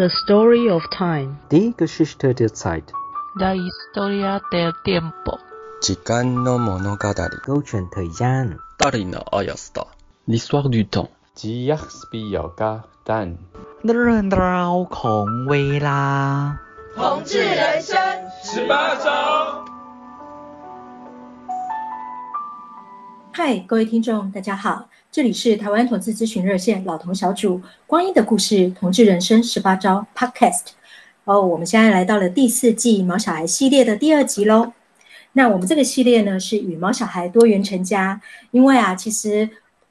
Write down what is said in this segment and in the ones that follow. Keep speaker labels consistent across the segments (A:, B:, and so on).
A: The Story of Time.
B: Die Geschichte der Zeit.
C: La Historia del Tiempo.
D: 時間の物語。
B: Gulchen Tayan.
D: Tarina Ayasta.
E: L'histoire du temps.
F: 只一必有家蛋。人绕孔微啦。
G: 同志人生十八招。
H: 嗨，各位听众，大家好，这里是台湾同志咨询热线老同小组光阴的故事同志人生十八招 Podcast。哦，我们现在来到了第四季毛小孩系列的第二集喽。那我们这个系列呢是与毛小孩多元成家，因为啊，其实。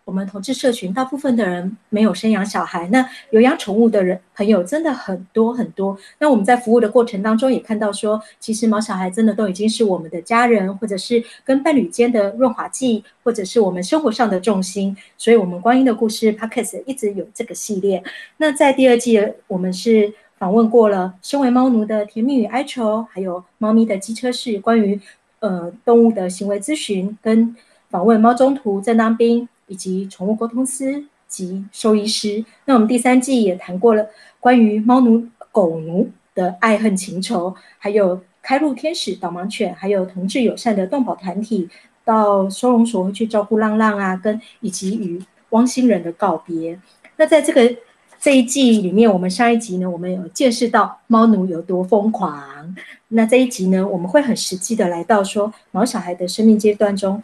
H: 我们同志社群大部分的人没有生养小孩，那有养宠物的人朋友真的很多很多。那我们在服务的过程当中也看到说，其实毛小孩真的都已经是我们的家人，或者是跟伴侣间的润滑剂，或者是我们生活上的重心。所以，我们光阴的故事 p o c k e t 一直有这个系列。那在第二季，我们是访问过了身为猫奴的甜蜜与哀愁，还有猫咪的机车室，关于呃动物的行为咨询，跟访问猫中途正当兵。以及宠物沟通师及兽医师。那我们第三季也谈过了关于猫奴、狗奴的爱恨情仇，还有开路天使导盲犬，还有同志友善的动保团体，到收容所去照顾浪浪啊，跟以及与汪星人的告别。那在这个这一季里面，我们上一集呢，我们有见识到猫奴有多疯狂。那这一集呢，我们会很实际的来到说毛小孩的生命阶段中，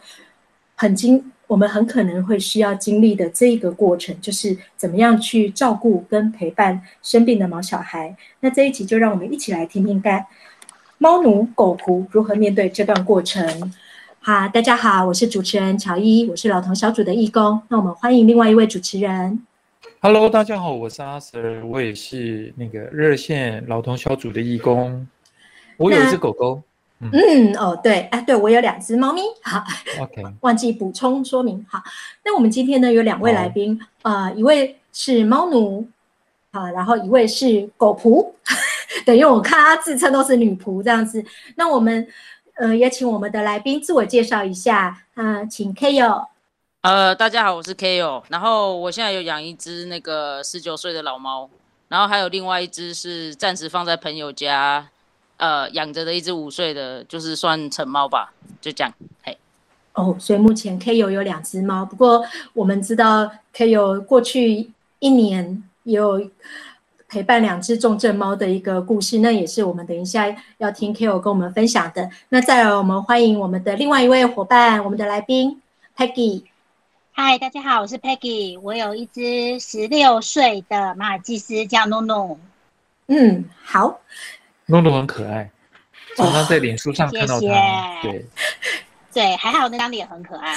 H: 很经。我们很可能会需要经历的这一个过程，就是怎么样去照顾跟陪伴生病的毛小孩。那这一集就让我们一起来听听看，猫奴狗仆如何面对这段过程。好，大家好，我是主持人乔伊，我是老同小组的义工。那我们欢迎另外一位主持人。
E: Hello，大家好，我是阿 Sir，我也是那个热线老同小组的义工。我有一只狗狗。
H: 嗯，嗯哦，对，哎，对我有两只猫咪，好，
E: OK，
H: 忘记补充说明，好，那我们今天呢有两位来宾，啊、oh. 呃，一位是猫奴，啊，然后一位是狗仆，对，因为我看他自称都是女仆这样子，那我们呃也请我们的来宾自我介绍一下，啊、呃，请 Ko，
I: 呃，大家好，我是 Ko，然后我现在有养一只那个十九岁的老猫，然后还有另外一只是暂时放在朋友家。呃，养着的一只五岁的，就是算成猫吧，就这样。嘿，
H: 哦，所以目前 Ko 有两只猫，不过我们知道 Ko 过去一年也有陪伴两只重症猫的一个故事，那也是我们等一下要听 Ko 跟我们分享的。那再来，我们欢迎我们的另外一位伙伴，我们的来宾 Peggy。
J: 嗨，大家好，我是 Peggy，我有一只十六岁的马尔济斯，叫诺诺。
H: 嗯，好。
E: 诺诺很可爱，常常在脸书上看到他。
J: 哦、谢谢
E: 对，
J: 对，还好那张脸很可爱。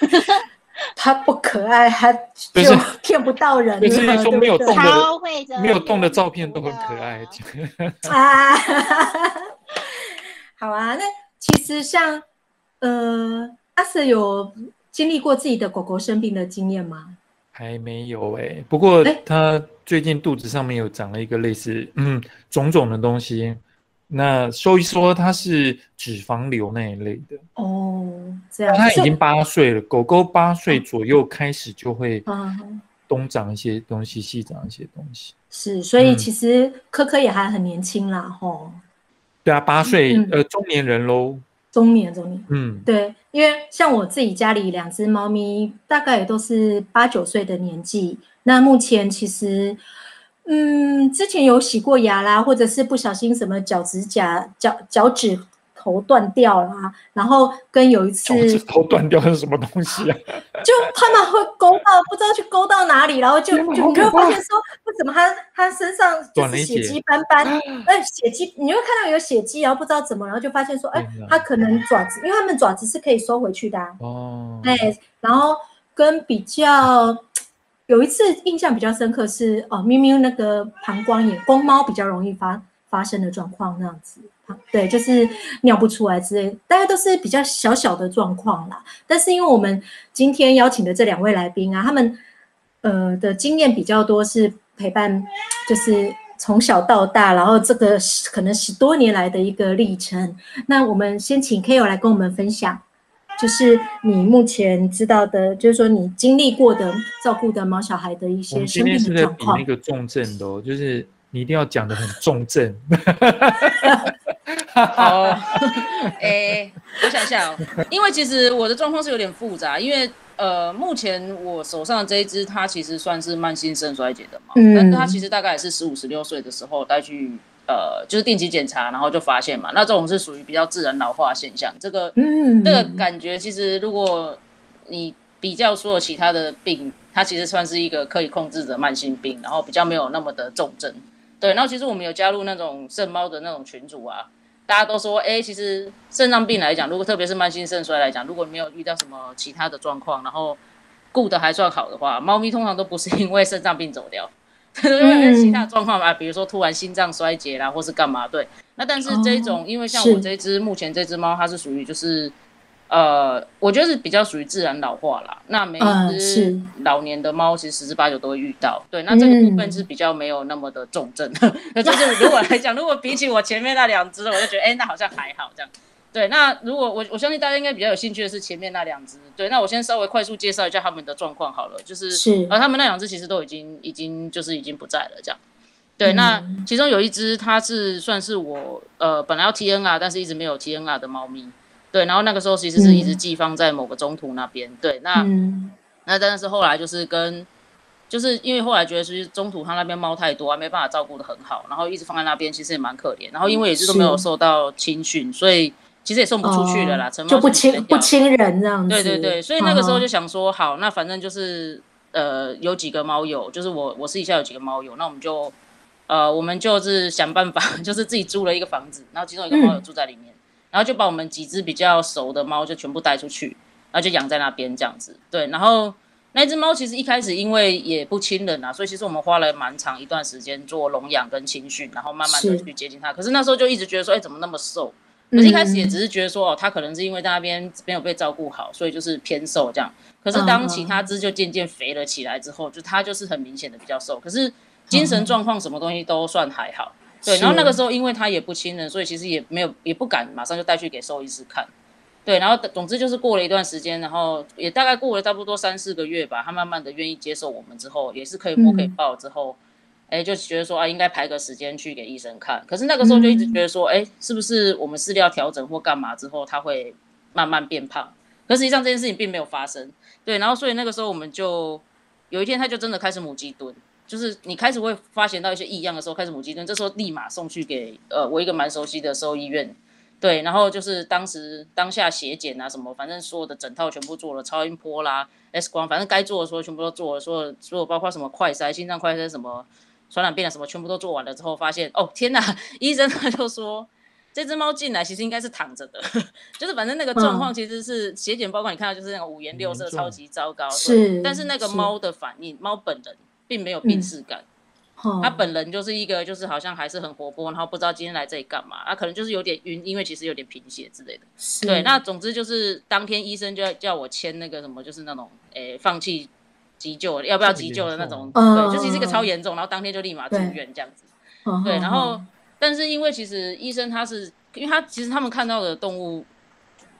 H: 他不可爱，他就 骗不到人。
E: 就是说没有动
J: 的，
E: 没有动的照片都很可爱。
H: 啊，好啊。那其实像呃，阿 Sir 有经历过自己的狗狗生病的经验吗？
E: 还没有哎、欸，不过他最近肚子上面有长了一个类似嗯肿肿的东西，那兽医说它是脂肪瘤那一类的
H: 哦，这样。
E: 它已经八岁了，狗狗八岁左右开始就会东长一些东西，西长一些东西。
H: 是，所以其实柯柯也还很年轻啦，吼、嗯。
E: 对啊，八岁、嗯、呃中年人喽。
H: 中年，中年，
E: 嗯，
H: 对，因为像我自己家里两只猫咪，大概也都是八九岁的年纪。那目前其实，嗯，之前有洗过牙啦，或者是不小心什么脚趾甲、脚脚趾。头断掉啦，然后跟有一次
E: 头断掉是什么东西啊？
H: 就他们会勾到，不知道去勾到哪里，然后就就你会发现说，为什么他他身上就是血迹斑斑？哎，血迹你会看到有血迹，然后不知道怎么，然后就发现说，哎，他可能爪子，因为他们爪子是可以收回去的啊。
E: 哦，
H: 哎，然后跟比较有一次印象比较深刻是哦，咪咪那个膀胱炎，公猫比较容易发发生的状况那样子。对，就是尿不出来之类，大家都是比较小小的状况啦。但是因为我们今天邀请的这两位来宾啊，他们呃的经验比较多，是陪伴，就是从小到大，然后这个可能十多年来的一个历程。那我们先请 Ko 来跟我们分享，就是你目前知道的，就是说你经历过的照顾的毛小孩的一些生病的状况。
E: 今天是在比那个重症的哦，就是。你一定要讲的很重症。
I: 好，哎、欸，我想一下哦，因为其实我的状况是有点复杂，因为呃，目前我手上的这一只，它其实算是慢性肾衰竭的嘛，嗯，但是它其实大概也是十五、十六岁的时候带去呃，就是定期检查，然后就发现嘛，那这种是属于比较自然老化现象，这个，嗯，这个感觉其实如果你比较说其他的病，它其实算是一个可以控制的慢性病，然后比较没有那么的重症。对，然后其实我们有加入那种肾猫的那种群组啊，大家都说，哎，其实肾脏病来讲，如果特别是慢性肾衰来讲，如果没有遇到什么其他的状况，然后顾得还算好的话，猫咪通常都不是因为肾脏病走掉，因为其他状况嘛，比如说突然心脏衰竭啦，或是干嘛。对，那但是这一种，因为像我这只目前这只猫，它是属于就是。呃，我觉得是比较属于自然老化啦。那每一只老年的猫，其实十之八九都会遇到。对，那这个部分是比较没有那么的重症。那、嗯、就是如果来讲，如果比起我前面那两只，我就觉得，哎、欸，那好像还好这样。对，那如果我我相信大家应该比较有兴趣的是前面那两只。对，那我先稍微快速介绍一下他们的状况好了。就是，是而他们那两只其实都已经已经就是已经不在了这样。对，那其中有一只它是算是我呃本来要 TNR，但是一直没有 TNR 的猫咪。对，然后那个时候其实是一直寄放在某个中途那边。嗯、对，那、嗯、那但是后来就是跟，就是因为后来觉得是中途它那边猫太多，还没办法照顾的很好，然后一直放在那边，其实也蛮可怜。然后因为也是都没有受到青训，所以其实也送不出去了啦，就不亲不亲人这样子。对对对，所以那个时候就想说，好，那反正就是呃有几个猫友，就是我我私底下有几个猫友，那我们就呃我们就是想办法，就是自己租了一个房子，然后其中一个猫友住在里面。嗯然后就把我们几只比较熟的猫就全部带出去，然后就养在那边这样子。对，然后那只猫其实一开始因为也不亲人啊，所以其实我们花了蛮长一段时间做笼养跟亲训，然后慢慢的去接近它。可是那时候就一直觉得说，哎，怎么那么瘦？可是一开始也只是觉得说，哦，他可能是因为在那边没有被照顾好，所以就是偏瘦这样。可是当其他只就渐渐肥了起来之后，就他就是很明显的比较瘦，可是精神状况什么东西都算还好。对，然后那个时候因为他也不亲人，所以其实也没有也不敢马上就带去给兽医师看。对，然后总之就是过了一段时间，然后也大概过了差不多三四个月吧，他慢慢的愿意接受我们之后，也是可以摸可以抱之后，哎、嗯，就觉得说啊，应该排个时间去给医生看。可是那个时候就一直觉得说，哎，是不是我们饲料调整或干嘛之后，他会慢慢变胖？可实际上这件事情并没有发生。对，然后所以那个时候我们就有一天他就真的开始母鸡蹲。就是你开始会发现到一些异样的时候，开始母鸡蹲，这时候立马送去给呃我一个蛮熟悉的兽医院，对，然后就是当时当下血检啊什么，反正所有的整套全部做了，超音波啦、X 光，反正该做的时候全部都做了，所有所有包括什么快筛、心脏快筛什么传染病啊什么，全部都做完了之后，发现哦天呐，医生他就说 这只猫进来其实应该是躺着的，就是反正那个状况其实是血检报告你看到就是那个五颜六色，超级糟糕，是，但是那个猫的反应，猫本人。并没有病识感，嗯，他本人就是一个，就是好像还是很活泼，然后不知道今天来这里干嘛，他可能就是有点晕，因为其实有点贫血之类的。对，那总之就是当天医生就要叫我签那个什么，就是那种诶放弃急救，要不要急救的那种，对，就是一个超严重，然后当天就立马住院这样子。对，然后但是因为其实医生他是，因为他其实他们看到的动物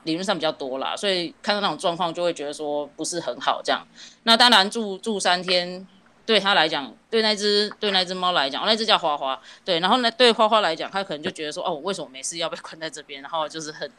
I: 理论上比较多啦，所以看到那种状况就会觉得说不是很好这样。那当然住住三天。对他来讲，对那只对那只猫来讲，哦，那只叫花花。对，然后呢，对花花来讲，他可能就觉得说，哦，我为什么没事要被关在这边？然后就是很，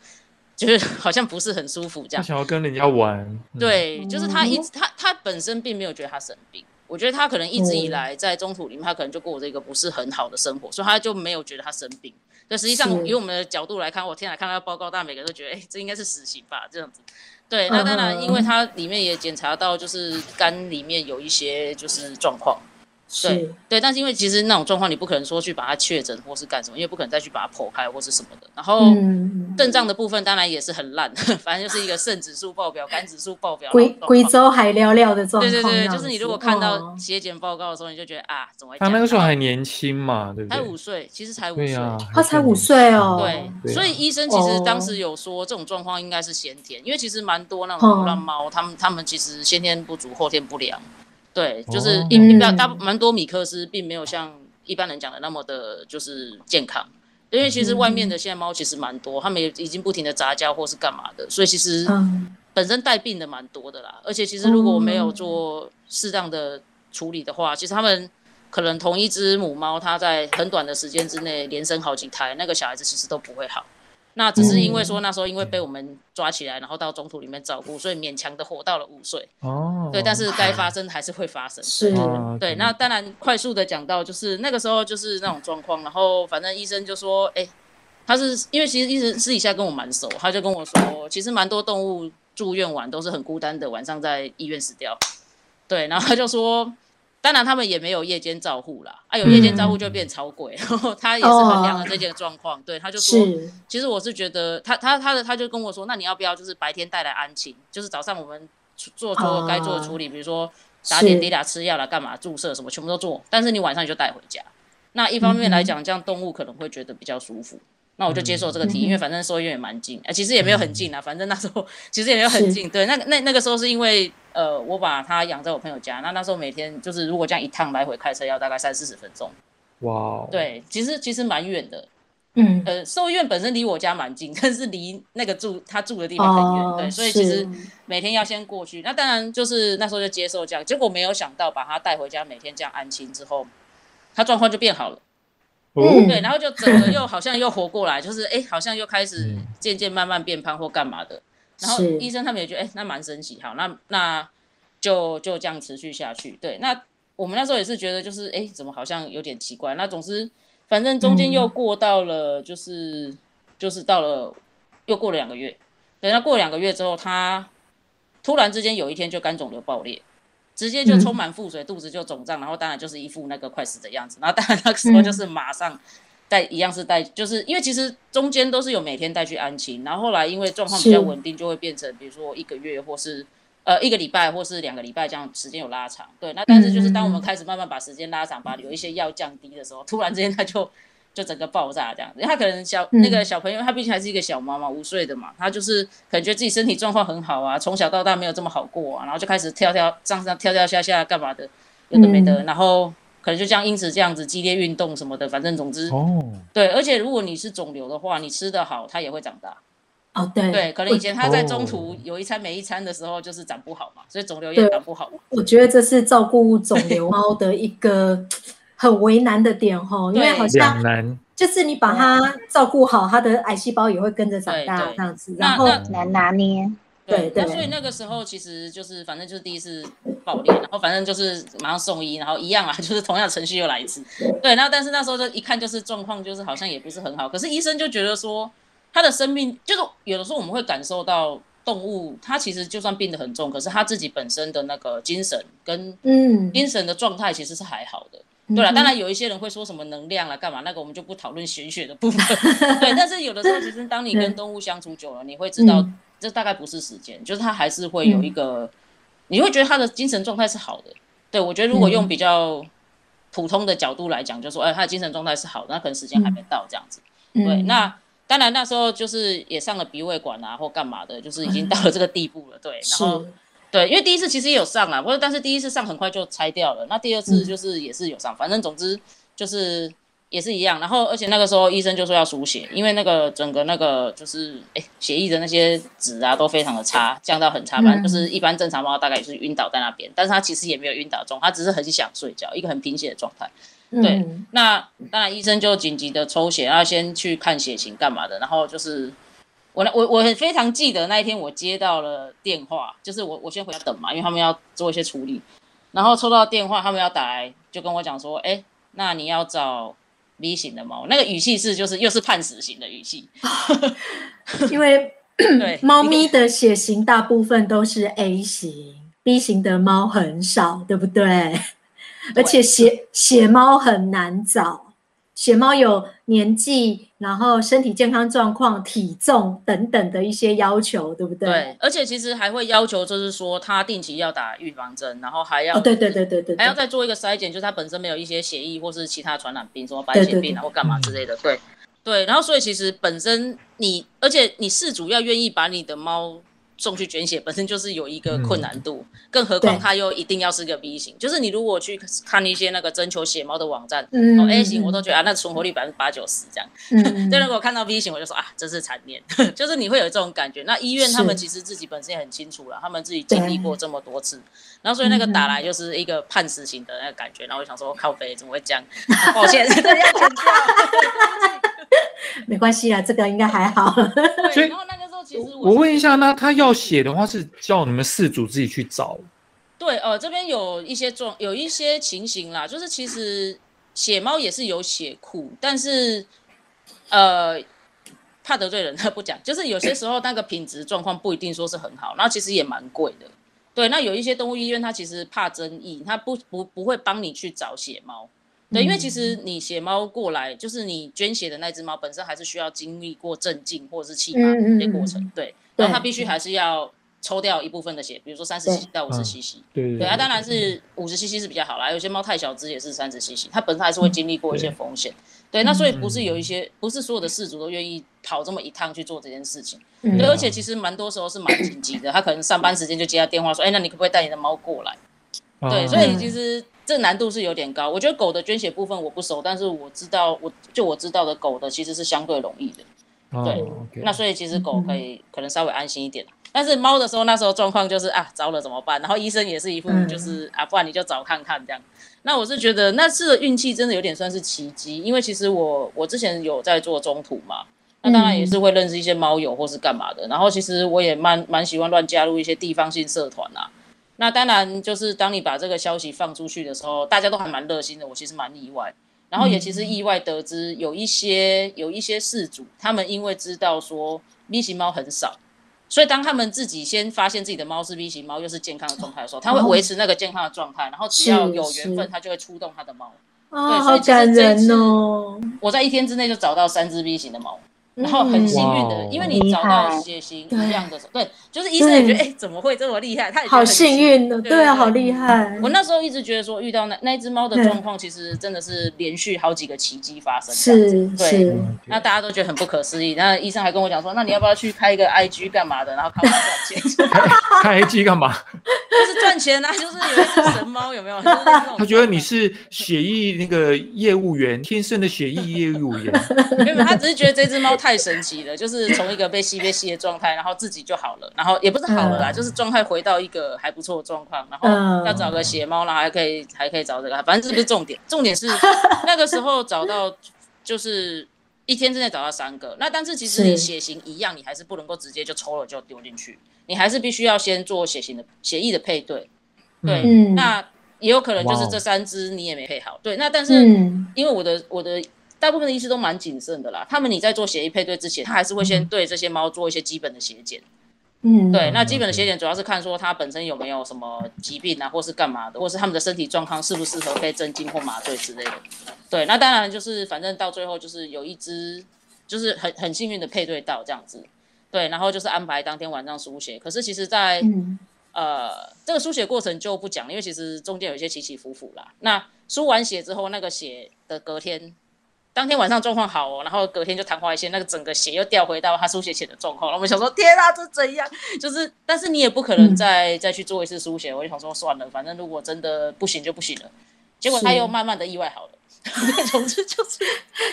I: 就是 好像不是很舒服这样。他
E: 想要跟人家玩。
I: 对，就是他一直他他本身并没有觉得他生病，我觉得他可能一直以来在中途里面，他可能就过着一个不是很好的生活，所以他就没有觉得他生病。但实际上，以我们的角度来看，我天来看到报告，大家每个人都觉得，哎，这应该是死刑吧？这样子。对，那当然，因为他里面也检查到，就是肝里面有一些就是状况。对对，但是因为其实那种状况，你不可能说去把它确诊或是干什么，因为不可能再去把它剖开或是什么的。然后肾脏的部分当然也是很烂，反正就是一个肾指数爆表、肝指数爆表，
H: 贵贵州海聊聊的状况。
I: 对对对，就是你如果看到血检报告的时候，你就觉得啊，怎么会？
E: 他那个时候还年轻嘛，对不对？
I: 才五岁，其实才五岁，
H: 他才五岁哦。
I: 对，所以医生其实当时有说，这种状况应该是先天，因为其实蛮多那种流浪猫，他们他们其实先天不足，后天不良。对，就是一一般大蛮多米克斯，并没有像一般人讲的那么的，就是健康。因为其实外面的现在猫其实蛮多，他们也已经不停的杂交或是干嘛的，所以其实本身带病的蛮多的啦。而且其实如果没有做适当的处理的话，其实他们可能同一只母猫，它在很短的时间之内连生好几胎，那个小孩子其实都不会好。那只是因为说那时候因为被我们抓起来，然后到中途里面照顾，所以勉强的活到了五岁。
E: 哦，
I: 对，但是该发生还是会发生。
H: 是，
I: 对。那当然，快速的讲到就是那个时候就是那种状况，然后反正医生就说，哎、欸，他是因为其实医生私底下跟我蛮熟，他就跟我说，其实蛮多动物住院完都是很孤单的，晚上在医院死掉。对，然后他就说。当然，他们也没有夜间照护啦。啊，有夜间照护就变超贵。然后 他也是衡量了这件状况，对，他就说，其实我是觉得，他他他的他就跟我说，那你要不要就是白天带来安亲，就是早上我们做做该做的处理，比如说打点滴啦、吃药啦、干嘛、注射什么，全部都做。但是你晚上你就带回家。那一方面来讲，这样动物可能会觉得比较舒服。那我就接受这个题，因为反正兽医院也蛮近，呃，其实也没有很近啊。反正那时候 其实也没有很近。对，那那那个时候是因为。呃，我把它养在我朋友家，那那时候每天就是如果这样一趟来回开车要大概三四十分钟。
E: 哇
I: 对，其实其实蛮远的。
H: 嗯，
I: 呃，兽医院本身离我家蛮近，但是离那个住他住的地方很远，哦、对，所以其实每天要先过去。那当然就是那时候就接受这样，结果没有想到把它带回家，每天这样安心之后，他状况就变好了。嗯，对，然后就整个又好像又活过来，就是哎，好像又开始渐渐慢慢变胖或干嘛的。然后医生他们也觉得，哎，那蛮神奇，好，那那就就这样持续下去。对，那我们那时候也是觉得，就是哎，怎么好像有点奇怪。那总之，反正中间又过到了，就是、嗯、就是到了又过了两个月。对，那过了两个月之后，他突然之间有一天就肝肿瘤爆裂，直接就充满腹水，肚子就肿胀，然后当然就是一副那个快死的样子。然后当然那个时候就是马上。带一样是带，就是因为其实中间都是有每天带去安亲，然后后来因为状况比较稳定，就会变成比如说一个月或是呃一个礼拜或是两个礼拜这样时间有拉长。对，那但是就是当我们开始慢慢把时间拉长，把有一些药降低的时候，突然之间他就就整个爆炸这样子。他可能小那个小朋友，他毕竟还是一个小猫嘛，五岁的嘛，他就是可能觉得自己身体状况很好啊，从小到大没有这么好过啊，然后就开始跳跳上上跳跳下下干嘛的，有的没的，然后。可能就这样因此这样子激烈运动什么的，反正总之，哦，对，而且如果你是肿瘤的话，你吃得好，它也会长大。
H: 哦，对，
I: 对，可能以前它在中途有一餐没一餐的时候，就是长不好嘛，所以肿瘤也长不好。
H: 我觉得这是照顾肿瘤猫的一个很为难的点哈，因为好像就是你把它照顾好，它的癌细胞也会跟着长大这样子，然后
J: 难拿捏。
I: 对，对所以那个时候其实就是，反正就是第一次爆裂，然后反正就是马上送医，然后一样啊，就是同样的程序又来一次。对，然后但是那时候就一看就是状况，就是好像也不是很好。可是医生就觉得说，他的生命就是有的时候我们会感受到动物，它其实就算病得很重，可是它自己本身的那个精神跟嗯精神的状态其实是还好的。对了，当然有一些人会说什么能量了，干嘛那个我们就不讨论玄学的部分。对，但是有的时候其实当你跟动物相处久了，你会知道。这大概不是时间，就是它还是会有一个，嗯、你会觉得它的精神状态是好的。对，我觉得如果用比较普通的角度来讲，就是说，哎，他的精神状态是好的，那可能时间还没到这样子。嗯、对，那当然那时候就是也上了鼻胃管啊，或干嘛的，就是已经到了这个地步了。对，然后是对，因为第一次其实也有上啊，不过但是第一次上很快就拆掉了，那第二次就是也是有上，反正总之就是。也是一样，然后而且那个时候医生就说要输血，因为那个整个那个就是哎血液的那些值啊都非常的差，降到很差，反正就是一般正常猫大概也是晕倒在那边，但是他其实也没有晕倒中，他只是很想睡觉，一个很贫血的状态。对，嗯、那当然医生就紧急的抽血，然后先去看血型干嘛的，然后就是我我我很非常记得那一天我接到了电话，就是我我先回家等嘛，因为他们要做一些处理，然后抽到电话他们要打来就跟我讲说，哎，那你要找。B 型的猫，那个语气是就是又是判死刑的语气，
H: 因为对 猫咪的血型大部分都是 A 型，B 型的猫很少，对不对？对，而且血血猫很难找。血猫有年纪，然后身体健康状况、体重等等的一些要求，对不对？
I: 对，而且其实还会要求，就是说它定期要打预防针，然后还要、
H: 哦、对对对对对，
I: 还要再做一个筛检，就是它本身没有一些血液或是其他传染病，什么白血病啊或干嘛之类的。对对，然后所以其实本身你，而且你饲主要愿意把你的猫送去捐血，本身就是有一个困难度，嗯、更何况它又一定要是个 B 型。就是你如果去看一些那个征求血猫的网站，嗯、哦 A 型我都觉得啊，那存活率百分之八九十这样。嗯，但如果看到 B 型，我就说啊，真是惨念。就是你会有这种感觉。那医院他们其实自己本身也很清楚了，他们自己经历过这么多次，然后所以那个打来就是一个判死刑的那个感觉。然后我想说，靠北怎么会这样？啊、抱歉，这要剪掉。
H: 没关系啦，这个应该还好。
I: 对，然后那个时候其实
E: 我，我问一下，那他要写的话是叫你们饲主自己去找？
I: 对，呃，这边有一些状，有一些情形啦，就是其实血猫也是有血库，但是呃怕得罪人，他 不讲，就是有些时候那个品质状况不一定说是很好，然后其实也蛮贵的。对，那有一些动物医院，他其实怕争议，他不不不会帮你去找血猫。对，因为其实你血猫过来，就是你捐血的那只猫本身还是需要经历过镇静或者是气麻这些过程，对，然后它必须还是要抽掉一部分的血，比如说三十 cc 到五十 cc，对对啊，当然是五十 cc 是比较好啦，有些猫太小只也是三十 cc，它本身还是会经历过一些风险，对，那所以不是有一些，不是所有的事主都愿意跑这么一趟去做这件事情，对，而且其实蛮多时候是蛮紧急的，他可能上班时间就接到电话说，哎，那你可不可以带你的猫过来？对，所以其实。这难度是有点高，我觉得狗的捐血部分我不熟，但是我知道，我就我知道的狗的其实是相对容易的，对，那所以其实狗可以可能稍微安心一点，但是猫的时候那时候状况就是啊糟了怎么办？然后医生也是一副就是、嗯、啊不然你就找看看这样，那我是觉得那次的运气真的有点算是奇迹，因为其实我我之前有在做中途嘛，那当然也是会认识一些猫友或是干嘛的，然后其实我也蛮蛮喜欢乱加入一些地方性社团啊。那当然，就是当你把这个消息放出去的时候，大家都还蛮热心的。我其实蛮意外，然后也其实意外得知有一些有一些事主，他们因为知道说 B 型猫很少，所以当他们自己先发现自己的猫是 B 型猫又是健康的状态的时候，他会维持那个健康的状态，然后只要有缘分，他就会出动他的猫。
H: 啊，好感人哦！
I: 我在一天之内就找到三只 B 型的猫。然后很幸运的，嗯、因为你找到血型一样的对，就是医生也觉得，哎，怎么会这么厉害？他
H: 好幸运的，对啊，好厉害。
I: 我那时候一直觉得说，遇到那那只猫的状况，其实真的是连续好几个奇迹发生。
H: 是，
I: 对，那大家都觉得很不可思议。那医生还跟我讲说，那你要不要去开一个 IG 干嘛的？然后看我赚钱。
E: 开 IG 干嘛？
I: 就是赚钱啊！就是有一只神猫，有没有？
E: 他觉得你是血液那个业务员，天生的血液业务员。
I: 没有，他只是觉得这只猫太。太神奇了，就是从一个被吸被吸的状态，然后自己就好了，然后也不是好了啦，嗯、就是状态回到一个还不错的状况，然后要找个血猫，然后还可以还可以找这个，反正这不是重点，重点是 那个时候找到就是一天之内找到三个，那但是其实你血型一样，你还是不能够直接就抽了就丢进去，你还是必须要先做血型的血液的配对，对，嗯、那也有可能就是这三只你也没配好，对，那但是因为我的我的。大部分的医师都蛮谨慎的啦，他们你在做血液配对之前，他还是会先对这些猫做一些基本的血检。嗯，对，那基本的血检主要是看说它本身有没有什么疾病啊，或是干嘛的，或是他们的身体状况适不适合被镇静或麻醉之类的。对，那当然就是反正到最后就是有一只就是很很幸运的配对到这样子。对，然后就是安排当天晚上输血。可是其实在，在、嗯、呃这个输血过程就不讲，因为其实中间有一些起起伏伏啦。那输完血之后，那个血的隔天。当天晚上状况好哦，然后隔天就昙花一现，那个整个血又掉回到他输血前的状况。然后我们想说，天啊，这怎样？就是，但是你也不可能再、嗯、再去做一次输血。我就想说，算了，反正如果真的不行就不行了。结果他又慢慢的意外好了。总之就是，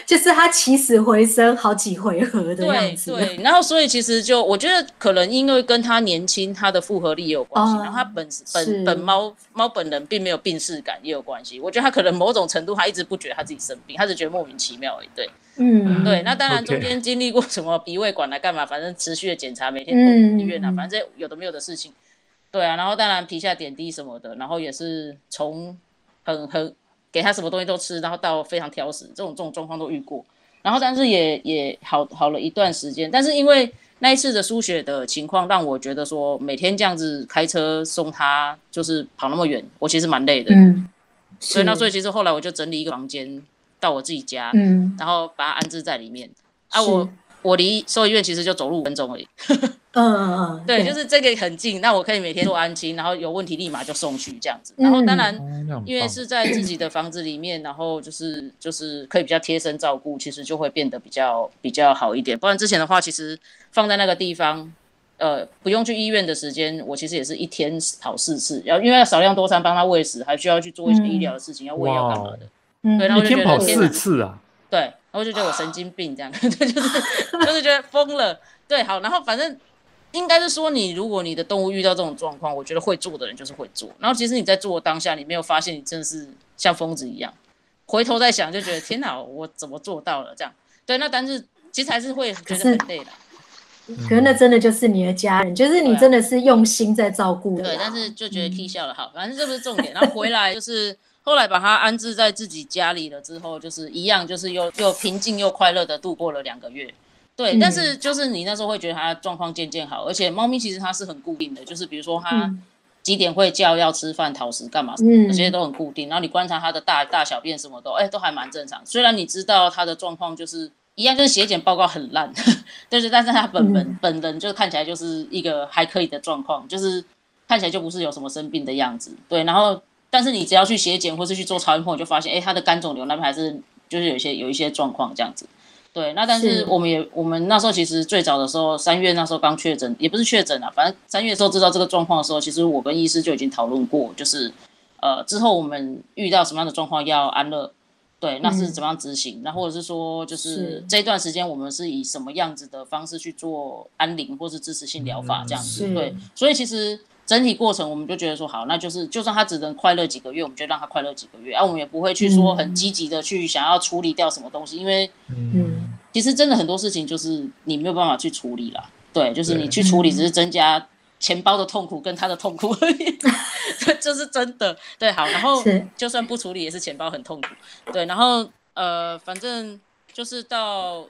H: 就是他起死回生好几回合的样子。
I: 对对，然后所以其实就我觉得可能因为跟他年轻，他的复合力也有关系。哦、然后他本本本猫猫本人并没有病逝感也有关系。我觉得他可能某种程度他一直不觉得他自己生病，他只觉得莫名其妙而已。对，嗯，对。那当然中间经历过什么鼻胃管来干嘛，反正持续的检查，每天都医院啊，嗯、反正有的没有的事情。对啊，然后当然皮下点滴什么的，然后也是从很很。给他什么东西都吃，然后到非常挑食，这种这种状况都遇过。然后但是也也好好了一段时间，但是因为那一次的输血的情况，让我觉得说每天这样子开车送他，就是跑那么远，我其实蛮累的。嗯，所以那所以其实后来我就整理一个房间到我自己家，嗯，然后把它安置在里面。啊，我我离兽医院其实就走路五分钟而已。嗯嗯嗯，对，就是这个很近，那我可以每天做安亲，然后有问题立马就送去这样子。然后当然，因为是在自己的房子里面，然后就是就是可以比较贴身照顾，其实就会变得比较比较好一点。不然之前的话，其实放在那个地方，呃不用去医院的时间，我其实也是一天跑四次，然后因为要少量多餐帮他喂食，还需要去做一些医疗的事情，嗯、要喂药干嘛的。
E: 嗯、
I: 对，然后就
E: 跑四次啊。
I: 对，然后就觉得我神 经病这样，对，就是就是觉得疯了。对，好，然后反正应该是说，你如果你的动物遇到这种状况，我觉得会做的人就是会做。然后其实你在做当下，你没有发现你真的是像疯子一样，回头再想就觉得天哪，我怎么做到了这样？对，那但是其实还是会觉得很累的。
H: 可是那真的就是你的家人，就是你真的是用心在照顾。
I: 对，但是就觉得踢笑了，好，反正这不是重点。然后回来就是。后来把他安置在自己家里了之后，就是一样，就是又又平静又快乐的度过了两个月。对，嗯、但是就是你那时候会觉得它状况渐渐好，而且猫咪其实它是很固定的，就是比如说它几点会叫、要吃饭、讨食干嘛，这些都很固定。然后你观察它的大大小便什么都，哎，都还蛮正常。虽然你知道它的状况就是一样，就是血检报告很烂，但 是但是它本本、嗯、本人就看起来就是一个还可以的状况，就是看起来就不是有什么生病的样子。对，然后。但是你只要去血检或是去做超音波，就发现，哎，他的肝肿瘤那边还是就是有一些有一些状况这样子。对，那但是我们也我们那时候其实最早的时候，三月那时候刚确诊，也不是确诊啊，反正三月的时候知道这个状况的时候，其实我跟医师就已经讨论过，就是呃之后我们遇到什么样的状况要安乐，对，那是怎么样执行，那、嗯、或者是说就是这段时间我们是以什么样子的方式去做安宁或是支持性疗法这样子，对，所以其实。整体过程，我们就觉得说好，那就是就算他只能快乐几个月，我们就让他快乐几个月，啊，我们也不会去说很积极的去想要处理掉什么东西，因为，嗯，其实真的很多事情就是你没有办法去处理啦，对，就是你去处理只是增加钱包的痛苦跟他的痛苦而已，这是真的，对，好，然后就算不处理也是钱包很痛苦，对，然后呃，反正就是到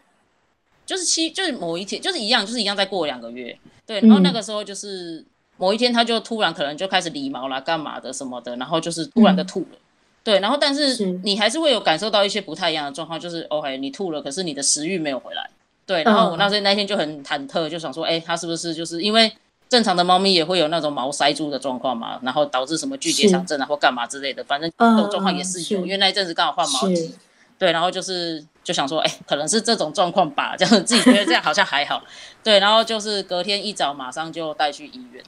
I: 就是七就是某一天就是一样就是一样再过两个月，对，然后那个时候就是。某一天，他就突然可能就开始理毛啦，干嘛的什么的，然后就是突然的吐了，嗯、对，然后但是你还是会有感受到一些不太一样的状况，就是 OK，你吐了，可是你的食欲没有回来，对，然后我那时候那天就很忐忑，就想说，哎、欸，他是不是就是因为正常的猫咪也会有那种毛塞住的状况嘛，然后导致什么巨结肠症啊或干嘛之类的，反正这种状况也是有，是。因为那一阵子刚好换毛季，对，然后就是就想说，哎、欸，可能是这种状况吧，这样自己觉得这样好像还好，对，然后就是隔天一早马上就带去医院。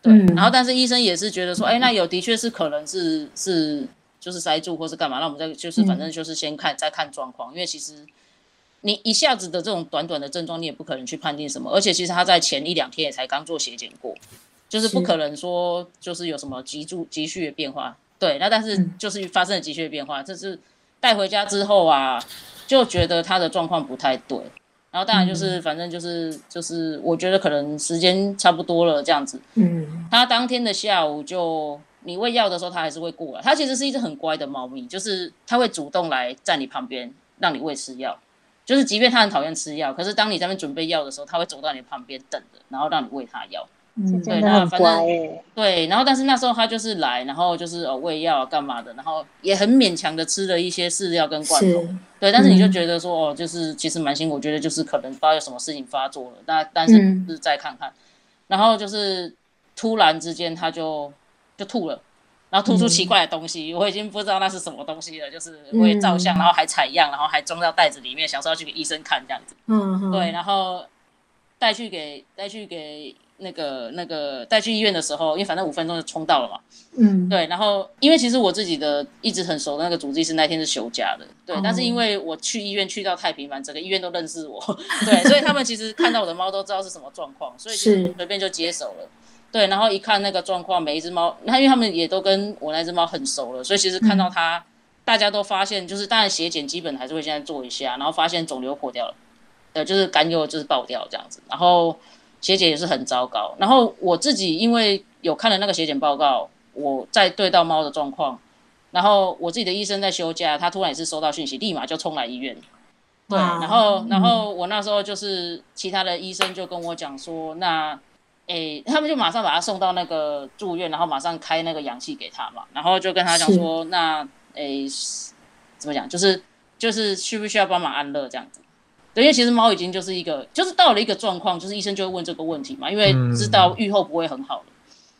I: 对，然后但是医生也是觉得说，哎，那有的确是可能是是就是塞住或是干嘛，那我们再就是反正就是先看再看状况，因为其实你一下子的这种短短的症状，你也不可能去判定什么，而且其实他在前一两天也才刚做血检过，就是不可能说就是有什么急速急剧的变化。对，那但是就是发生了急剧的变化，这是带回家之后啊，就觉得他的状况不太对。然后当然就是，反正就是就是，我觉得可能时间差不多了这样子。嗯。他当天的下午就你喂药的时候，他还是会过来。他其实是一只很乖的猫咪，就是他会主动来站你旁边，让你喂吃药。就是即便他很讨厌吃药，可是当你在那边准备药的时候，他会走到你旁边等着，然后让你喂他药。
J: 嗯，对，然后反正
I: 对，然后但是那时候他就是来，然后就是哦喂药干嘛的，然后也很勉强的吃了一些饲料跟罐头，对，但是你就觉得说哦，就是其实蛮辛苦，我觉得就是可能不知道有什么事情发作了，那但是是再看看，然后就是突然之间他就就吐了，然后吐出奇怪的东西，我已经不知道那是什么东西了，就是我也照相，然后还采样，然后还装到袋子里面，想说要去给医生看这样子，嗯，对，然后带去给带去给。那个那个带去医院的时候，因为反正五分钟就冲到了嘛，嗯，对，然后因为其实我自己的一直很熟的那个主治医师那天是休假的，对，哦、但是因为我去医院去到太频繁，整个医院都认识我，对，所以他们其实看到我的猫都知道是什么状况，所以就随便就接手了，对，然后一看那个状况，每一只猫，那因为他们也都跟我那只猫很熟了，所以其实看到它，嗯、大家都发现，就是当然血检基本还是会现在做一下，然后发现肿瘤破掉了，对，就是肝瘤就是爆掉这样子，然后。血检也是很糟糕，然后我自己因为有看了那个血检报告，我在对到猫的状况，然后我自己的医生在休假，他突然也是收到讯息，立马就冲来医院。对，然后然后我那时候就是其他的医生就跟我讲说，那诶，他们就马上把他送到那个住院，然后马上开那个氧气给他嘛，然后就跟他讲说，那诶怎么讲，就是就是需不需要帮忙安乐这样子。对，因为其实猫已经就是一个，就是到了一个状况，就是医生就会问这个问题嘛，因为知道愈后不会很好了。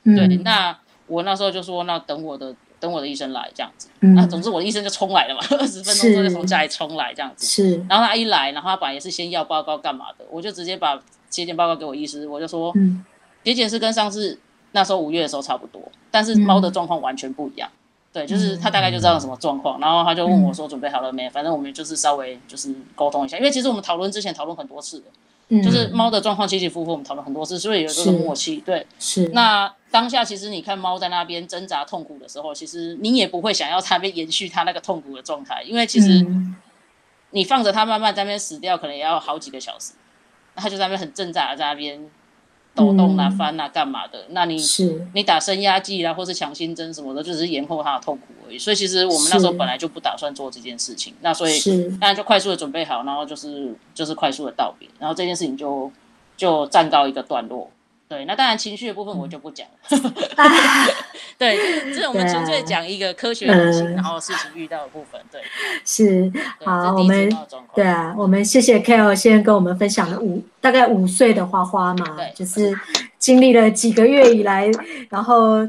I: 嗯、对，那我那时候就说，那等我的等我的医生来这样子。
H: 嗯、
I: 那总之我的医生就冲来了嘛，二十分钟之后就从家里冲来这样子。
H: 是。
I: 然后他一来，然后他本来也是先要报告干嘛的，我就直接把体检报告给我医师，我就说，嗯，体检是跟上次那时候五月的时候差不多，但是猫的状况完全不一样。嗯对，就是他大概就知道什么状况，嗯、然后他就问我说准备好了没？嗯、反正我们就是稍微就是沟通一下，因为其实我们讨论之前讨论很多次的，嗯、就是猫的状况起起伏伏，我们讨论很多次，所以有这个默契。对，
H: 是。
I: 那当下其实你看猫在那边挣扎痛苦的时候，其实你也不会想要它被延续它那个痛苦的状态，因为其实你放着它慢慢在那边死掉，可能也要好几个小时，它就在那边很挣扎在那边。抖动啊、翻啊、干嘛的？那你是你打升压剂啦，或是强心针什么的，就只是延后他的痛苦而已。所以其实我们那时候本来就不打算做这件事情。那所以大家就快速的准备好，然后就是就是快速的道别，然后这件事情就就暂告一个段落。对，那当然情绪的部分我就不讲了。嗯 对，这是我们纯粹讲一个科学理性，然后事情遇到的部分。对，
H: 是好，我们对啊，我们谢谢 Kale 先跟我们分享了五大概五岁的花花嘛，对就是经历了几个月以来，然后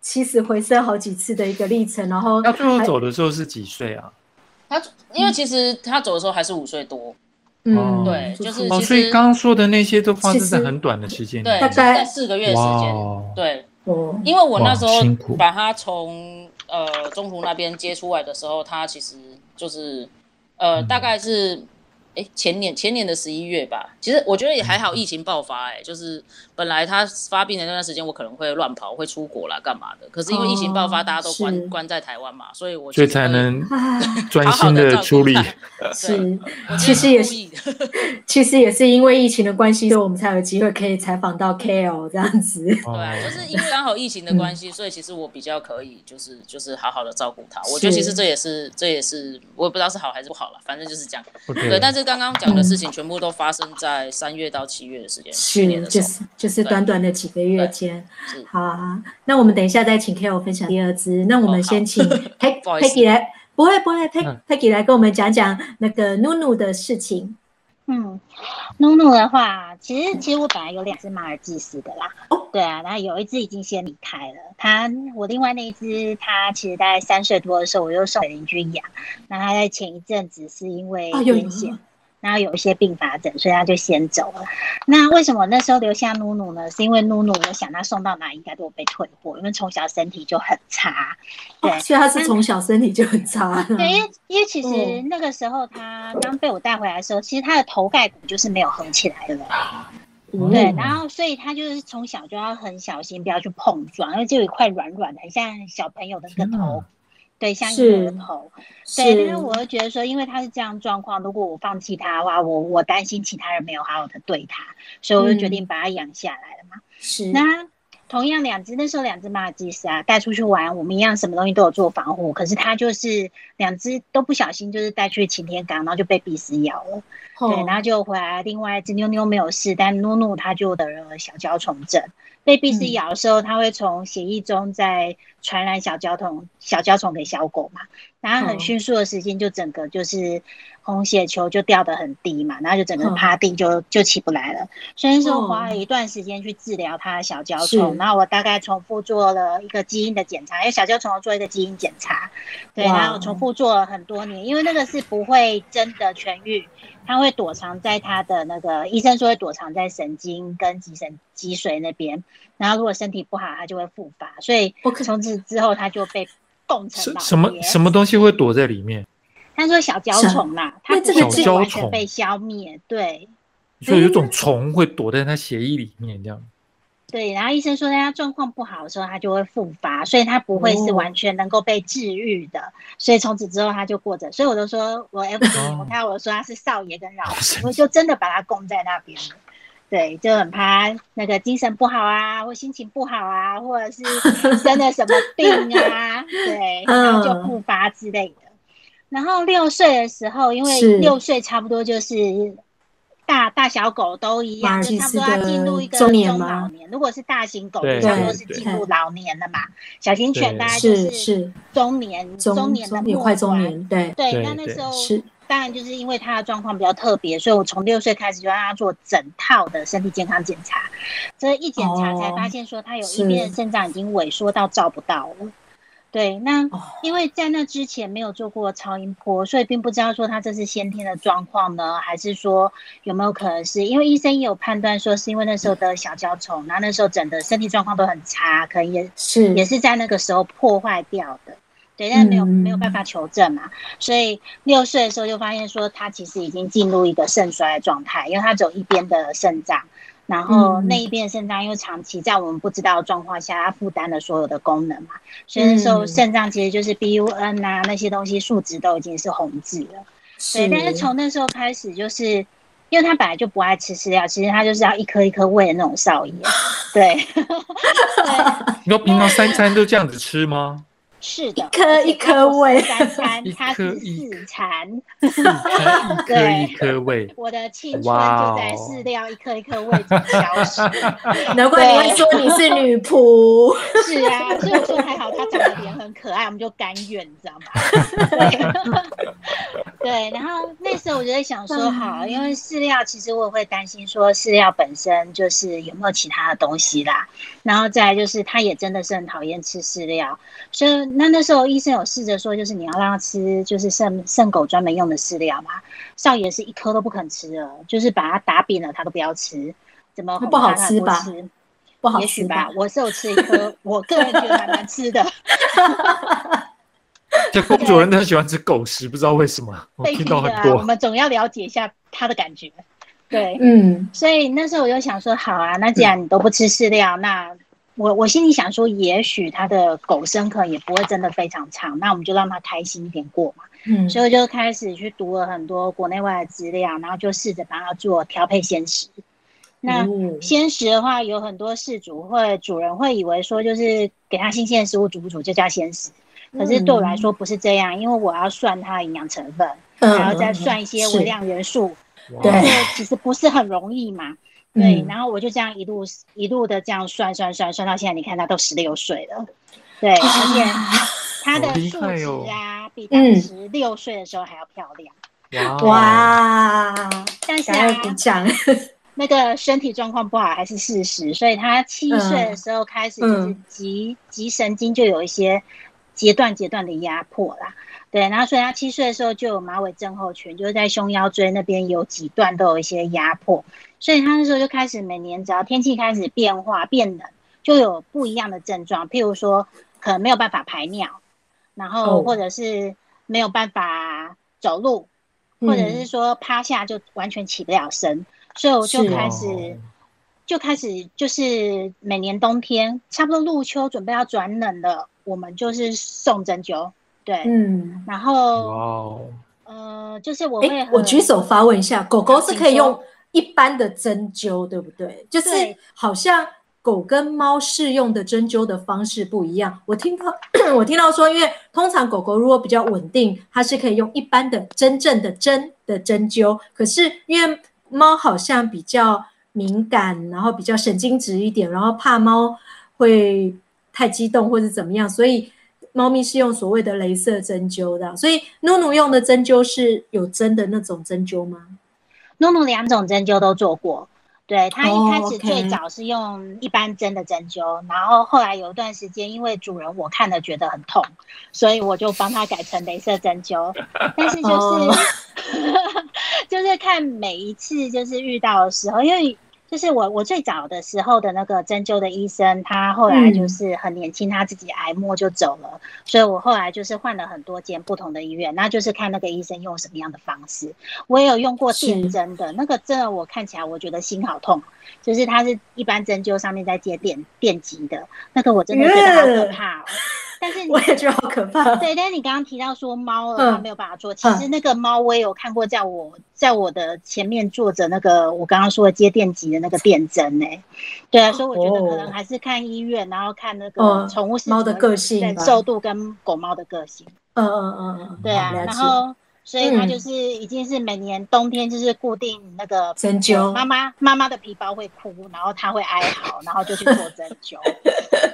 H: 起死回生好几次的一个历程，然后
E: 他最后走的时候是几岁啊？
I: 他因为其实他走的时候还是五岁多。嗯，对，就是
E: 哦，所以刚刚说的那些都发生在很短的时间，
I: 对，大概在四个月的时间，对，因为我那时候把他从呃中途那边接出来的时候，他其实就是呃大概是。哎，前年前年的十一月吧，其实我觉得也还好，疫情爆发，哎，就是本来他发病的那段时间，我可能会乱跑，会出国啦，干嘛的。可是因为疫情爆发，大家都关关在台湾嘛，所以我
E: 所以才能专心的处理。
H: 是，其实也是，其实也是因为疫情的关系，所以我们才有机会可以采访到 Kale 这样子。对，
I: 就是因为刚好疫情的关系，所以其实我比较可以，就是就是好好的照顾他。我觉得其实这也是这也是我也不知道是好还是不好了，反正就是这样。对，但是。刚刚讲的事情全部都发生在三月到七月的时间，
H: 是就是就是短短的几个月间。好啊，那我们等一下再请 Kale 分享第二支。那我们先请 Peggy 来，不会不会，Peggy 来跟我们讲讲那个努努的事情。
J: 嗯，，Nunu 的话，其实其实我本来有两只马尔济斯的啦。哦，对啊，然后有一只已经先离开了。它我另外那一只，它其实大概三岁多的时候，我又送给邻居养。那它在前一阵子是因为癫痫。然后有一些并发症，所以他就先走了。那为什么那时候留下努努呢？是因为努努，我想他送到哪应该都被退货，因为从小身体就很差。对，哦、
H: 所以他是从小身体就很差。
J: 对，因为因为其实那个时候他刚被我带回来的时候，其实他的头盖骨就是没有横起来的。嗯、对，然后所以他就是从小就要很小心，不要去碰撞，因为就有一块软软的，很像小朋友的那个头。对，像婴儿的头，对，但是我会觉得说，因为他是这样状况，如果我放弃他的话，我我担心其他人没有好好的对他，所以我就决定把他养下来了嘛。是，那同样两只那时候两只马尔济斯啊，带出去玩，我们一样什么东西都有做防护，可是它就是两只都不小心，就是带去擎天岗，然后就被壁虱咬了。哦、对，然后就回来，另外一只妞妞没有事，但努努它就得了小焦虫症。被壁虱咬的时候，它会从血液中再传染小焦虫、小焦虫给小狗嘛，然后很迅速的时间就整个就是红血球就掉得很低嘛，然后就整个趴地就就起不来了。所以说花了一段时间去治疗他的小焦虫，然后我大概重复做了一个基因的检查，因为小焦虫要做一个基因检查，对，然后重复做了很多年，因为那个是不会真的痊愈。它会躲藏在它的那个，医生说会躲藏在神经跟脊神脊髓那边，然后如果身体不好，它就会复发，所以从此之后它就被冻成
E: 什么什么东西会躲在里面？
J: 他说小焦虫啦，它不会完全被消灭，对，
E: 所以有种虫会躲在他血液里面这样。
J: 对，然后医生说，他状况不好的时候，他就会复发，所以他不会是完全能够被治愈的。哦、所以从此之后，他就过着。所以我都说，我 F 我看我说他是少爷跟老爷，我就真的把他供在那边了。对，就很怕那个精神不好啊，或心情不好啊，或者是生了什么病啊，对，然后就复发之类的。然后六岁的时候，因为六岁差不多就是。大大小狗都一样，就差不多要进入一个中老年。如果是大型狗，就差不多是进入老年了嘛。小型犬大概就是中年，中年的末
H: 快中年。对
J: 对，那那时候当然就是因为它的状况比较特别，所以我从六岁开始就让它做整套的身体健康检查。这一检查才发现说，它有一边的肾脏已经萎缩到照不到了。对，那因为在那之前没有做过超音波，所以并不知道说他这是先天的状况呢，还是说有没有可能是因为医生也有判断说是因为那时候得小焦虫，然后那时候整个身体状况都很差，可能也
H: 是
J: 也是在那个时候破坏掉的。对，但是没有、嗯、没有办法求证嘛，所以六岁的时候就发现说他其实已经进入一个肾衰的状态，因为他只有一边的肾脏。然后那一边肾脏因为长期在我们不知道的状况下，它负担了所有的功能嘛，所以那时候肾脏其实就是 BUN 啊那些东西数值都已经是红字了。对，但是从那时候开始，就是因为他本来就不爱吃饲料，其实他就是要一颗一颗喂的那种少爷。对。
E: 你说平常三餐都这样子吃吗？
J: 是的，
H: 一颗一颗喂，
J: 三餐它是四餐，
E: 对一颗一颗喂。
J: 我的青春就在饲料一颗一颗喂中消失。
H: 难怪你会说你是女仆。
J: 是啊，所以我说还好，他长得脸很可爱，我们就甘愿，你知道吗？对。对，然后那时候我就在想说，好，因为饲料其实我也会担心说，饲料本身就是有没有其他的东西啦。然后再来就是，他也真的是很讨厌吃饲料，所以。那那时候医生有试着说，就是你要让它吃，就是肾肾狗专门用的饲料嘛。少爷是一颗都不肯吃了，就是把它打扁了，他都不要吃。怎么
H: 不好吃吧？不好吃吧？
J: 也许吧。我是有吃一颗，我个人觉得还蛮吃的。
E: 这公主人都很喜欢吃狗食，不知道为什么。我听到很多。
J: 我们总要了解一下他的感觉。对，嗯。所以那时候我就想说，好啊，那既然你都不吃饲料，那。我我心里想说，也许他的狗生可能也不会真的非常长，那我们就让他开心一点过嘛。嗯，所以我就开始去读了很多国内外的资料，然后就试着帮他做调配鲜食。那鲜食的话，有很多饲主会主人会以为说，就是给他新鲜的食物煮不煮就叫鲜食，可是对我来说不是这样，因为我要算它的营养成分，然后再算一些微量元素，对，其实不是很容易嘛。对，然后我就这样一路一路的这样算算算算到现在，你看他都十六岁了，对，而且 他的数值啊，比当时六岁的时候还要漂亮。
H: 哇！
J: 但是啊，那个身体状况不好还是事实，所以他七岁的时候开始就是脊脊神经就有一些阶段阶段的压迫啦。对，然后所以他七岁的时候就有马尾症候群，就是在胸腰椎那边有几段都有一些压迫。所以他那时候就开始每年只要天气开始变化变冷，就有不一样的症状，譬如说可能没有办法排尿，然后或者是没有办法走路，哦、或者是说趴下就完全起不了身。嗯、所以我就开始、哦、就开始就是每年冬天差不多入秋准备要转冷了，我们就是送针灸，对，嗯，然后哇哦，呃，就是我会
H: 我举手发问一下，狗狗是可以用。一般的针灸对不对？就是好像狗跟猫适用的针灸的方式不一样。我听到 我听到说，因为通常狗狗如果比较稳定，它是可以用一般的真正的针的针灸。可是因为猫好像比较敏感，然后比较神经质一点，然后怕猫会太激动或者怎么样，所以猫咪是用所谓的镭射针灸的。所以努努用的针灸是有针的那种针灸吗？
J: 诺诺两种针灸都做过，对，他一开始最早是用一般针的针灸，oh. 然后后来有一段时间，因为主人我看了觉得很痛，所以我就帮他改成镭射针灸。但是就是、oh. 就是看每一次就是遇到的时候，因为。就是我，我最早的时候的那个针灸的医生，他后来就是很年轻，他自己挨摸就走了，嗯、所以我后来就是换了很多间不同的医院，那就是看那个医生用什么样的方式。我也有用过电针的，那个针的我看起来我觉得心好痛，就是他是一般针灸上面在接电电极的，那个我真的觉得好可怕哦。但是
H: 我也觉得好可怕。
J: 对，但是你刚刚提到说猫的话没有办法做，嗯、其实那个猫我也有看过，在我在我的前面坐着那个我刚刚说的接电极的那个电针呢。对啊，所以我觉得可能还是看医院，然后看那个宠物猫的个性、忍受度跟狗猫的个性。嗯嗯嗯嗯，对啊，然后。所以他就是已经是每年冬天就是固定那个针灸，妈妈妈妈的皮包会哭，然后他会哀嚎，然后就去做针灸。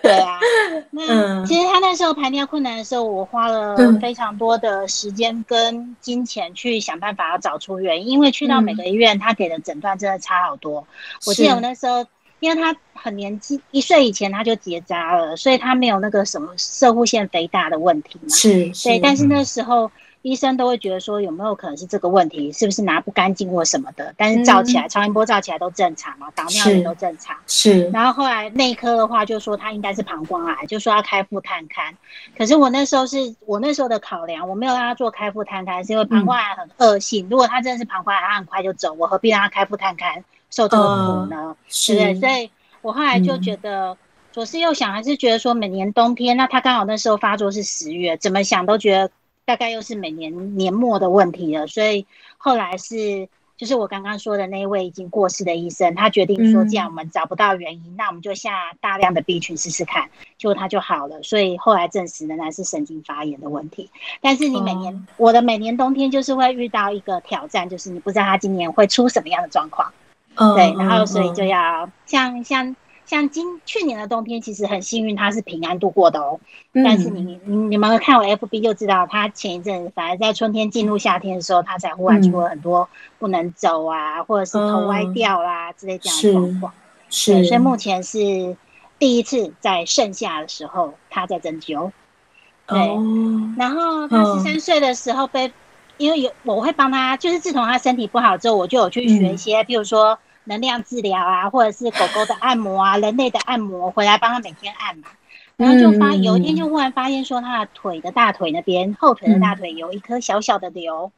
J: 对啊，那其实他那时候排尿困难的时候，我花了非常多的时间跟金钱去想办法要找出原因，因为去到每个医院，他给的诊断真的差好多。我记得我那时候因为他很年轻，一岁以前他就结扎了，所以他没有那个什么射护腺肥大的问题嘛。
H: 是，是
J: 对，但是那时候。医生都会觉得说有没有可能是这个问题，是不是拿不干净或什么的？但是照起来，嗯、超音波照起来都正常嘛，导尿也都正常。
H: 是。
J: 然后后来内科的话就说他应该是膀胱癌，就说要开腹探勘。可是我那时候是我那时候的考量，我没有让他做开腹探勘，是因为膀胱癌很恶性。嗯、如果他真的是膀胱癌，他很快就走，我何必让他开腹探勘受这个苦呢？呃、是对，所以我后来就觉得、嗯、左思右想，还是觉得说每年冬天，那他刚好那时候发作是十月，怎么想都觉得。大概又是每年年末的问题了，所以后来是就是我刚刚说的那一位已经过世的医生，他决定说，既然我们找不到原因，嗯、那我们就下大量的 B 群试试看，结果他就好了。所以后来证实仍然是神经发炎的问题。但是你每年、哦、我的每年冬天就是会遇到一个挑战，就是你不知道他今年会出什么样的状况，哦、对，然后所以就要、哦、像像。像今去年的冬天，其实很幸运，他是平安度过的哦。嗯、但是你你你们看我 FB 就知道，他前一阵子反而在春天进入夏天的时候，他才忽然出了很多不能走啊，嗯、或者是头歪掉啦、啊、之类这样的状况。是，所以目前是第一次在盛夏的时候他在针灸。对，哦、然后他十三岁的时候被，因为有我会帮他，就是自从他身体不好之后，我就有去学一些，比、嗯、如说。能量治疗啊，或者是狗狗的按摩啊，人类的按摩，回来帮他每天按嘛。然后就发有一天就忽然发现说，他的腿的大腿那边，后腿的大腿有一颗小小的瘤。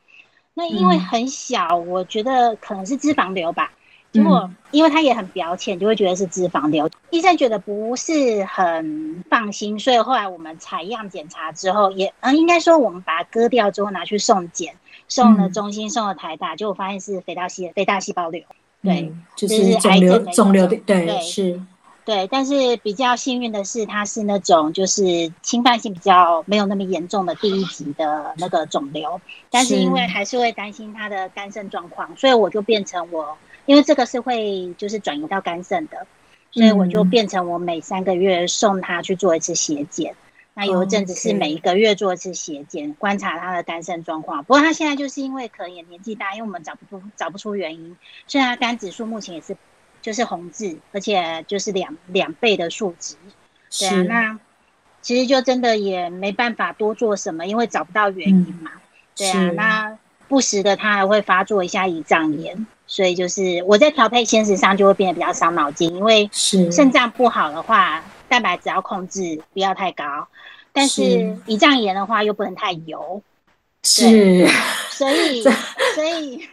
J: 那因为很小，我觉得可能是脂肪瘤吧。结果因为他也很表浅，就会觉得是脂肪瘤。医生觉得不是很放心，所以后来我们采样检查之后，也嗯，应该说我们把它割掉之后拿去送检，送了中心，送了台大，结果发现是肥大细肥大细胞瘤。对，嗯、就是肿瘤，肿瘤的，对，对是，对。但是比较幸运的是，它是那种就是侵犯性比较没有那么严重的第一级的那个肿瘤。但是因为还是会担心它的肝肾状况，所以我就变成我，因为这个是会就是转移到肝肾的，所以我就变成我每三个月送他去做一次血检。那有一阵子是每一个月做一次血检，观察他的肝肾状况。不过他现在就是因为可能也年纪大，因为我们找不出找不出原因，所以他肝指数目前也是就是红字，而且就是两两倍的数值。对啊，那其实就真的也没办法多做什么，因为找不到原因嘛。嗯、对啊，那不时的他还会发作一下胰脏炎，所以就是我在调配纤食上就会变得比较伤脑筋，因为肾脏不好的话。蛋白质要控制，不要太高，但是胰脏炎的话又不能太油，
H: 是，
J: 所以 所以。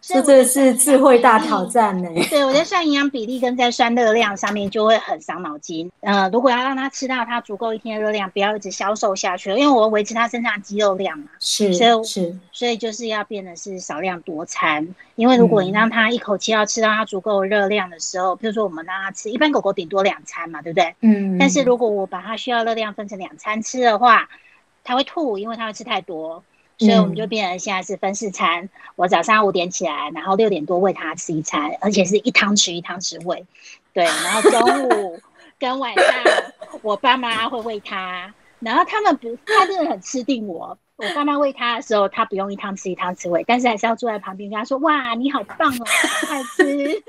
H: 这真的是智慧大挑战呢。
J: 对，我在算营养比例跟在算热量上面就会很伤脑筋。呃，如果要让他吃到他足够一天的热量，不要一直消瘦下去，因为我维持他身上的肌肉量嘛。
H: 是，
J: 所以
H: 是，
J: 所以就是要变得是少量多餐。因为如果你让他一口气要吃到他足够热量的时候，比如说我们让他吃，一般狗狗顶多两餐嘛，对不对？嗯。但是如果我把它需要热量分成两餐吃的话，它会吐，因为它会吃太多。所以我们就变成现在是分四餐，嗯、我早上五点起来，然后六点多喂他吃一餐，而且是一汤匙一汤匙喂，对，然后中午 跟晚上我爸妈会喂他，然后他们不，他真的很吃定我。我爸妈喂他的时候，他不用一汤匙一汤匙喂，但是还是要坐在旁边跟他说：“哇，你好棒哦，快吃。”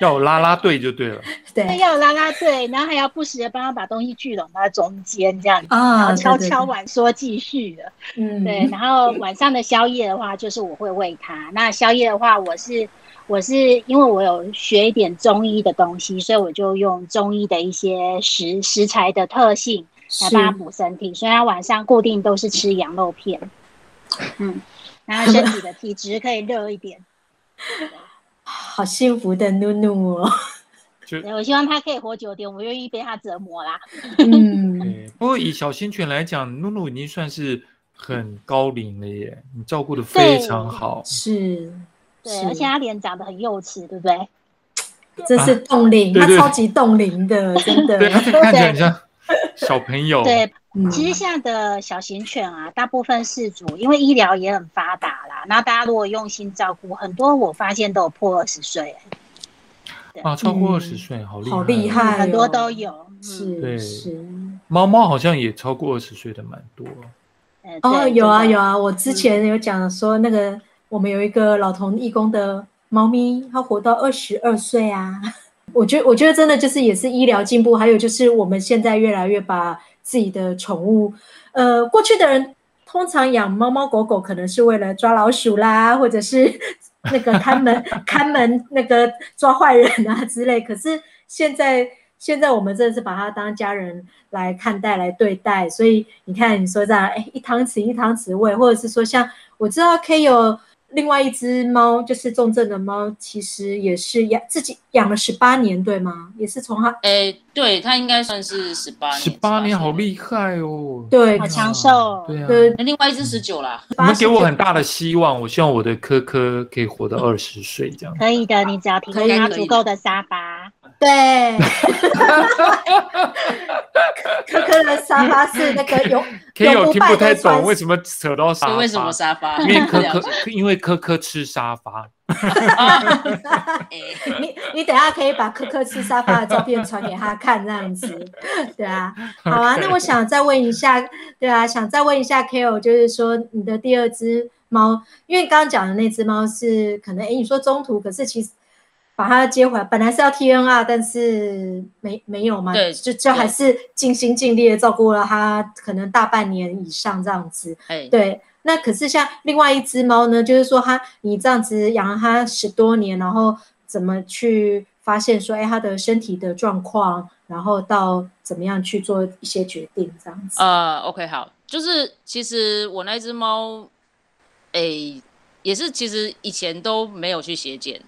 E: 要有拉拉队就对了，
J: 对，要有拉拉队，然后还要不时的帮他把东西聚拢到中间这样子，啊、然后敲敲碗说继续的，嗯，对，然后晚上的宵夜的话，就是我会喂他。那宵夜的话，我是我是因为我有学一点中医的东西，所以我就用中医的一些食食材的特性来帮他补身体，所以他晚上固定都是吃羊肉片，嗯，然后身体的体质可以热一点。
H: 好幸福的努努哦！
J: 就我希望他可以活久点，我愿意被他折磨啦。
E: 嗯，不过以小型犬来讲，露露已经算是很高龄了耶，你照顾的非常好。
H: 是，
J: 对，而且他脸长得很幼齿，对不对？
H: 这是冻龄，他超级冻龄的，真的。
E: 对，看起来很像 小朋友。
J: 对。其实现在的小型犬啊，大部分饲主因为医疗也很发达啦，然后大家如果用心照顾，很多我发现都有破二十岁。
E: 啊，超过二十岁，好厉害，
H: 好厉害，
J: 很多都有。
H: 是，
E: 对，
H: 是。
E: 猫猫好像也超过二十岁的蛮多。
H: 哦，有啊有啊，我之前有讲说那个我们有一个老同义工的猫咪，它活到二十二岁啊。我觉得我觉得真的就是也是医疗进步，还有就是我们现在越来越把自己的宠物，呃，过去的人通常养猫猫狗狗可能是为了抓老鼠啦，或者是 那个看门 看门那个抓坏人啊之类，可是现在。现在我们真的是把它当家人来看待、来对待，所以你看，你说这样，哎，一汤匙一汤匙喂，或者是说，像我知道 K 有另外一只猫，就是重症的猫，其实也是养自己养了十八年，对吗？也是从它，
I: 哎，对，它应该算是十八年，
E: 十八年好厉害哦，
H: 对，
J: 好长寿，
E: 对啊，
H: 对，
I: 另外一只十九啦，
E: 你们给我很大的希望，我希望我的科科可以活到二十岁这样，
J: 可以的，你只要提供它足够的沙发。
H: 对，科科的沙发是那个有，
E: 可以有听不太懂为什么扯到沙发？
I: 为什么沙发？
E: 因为科科，因为科科吃沙发。
H: 你你等下可以把科科吃沙发的照片传给他看，这样子，对啊，好啊。那我想再问一下，对啊，想再问一下 Ko，就是说你的第二只猫，因为刚刚讲的那只猫是可能，哎，你说中途，可是其实。把它接回来，本来是要 TNR，但是没没有嘛，
I: 对，
H: 就就还是尽心尽力的照顾了它，可能大半年以上这样子。
I: 哎，
H: 对，那可是像另外一只猫呢，就是说它你这样子养了它十多年，然后怎么去发现说，哎，它的身体的状况，然后到怎么样去做一些决定这样子。
I: 呃，OK，好，就是其实我那只猫，哎，也是其实以前都没有去血检。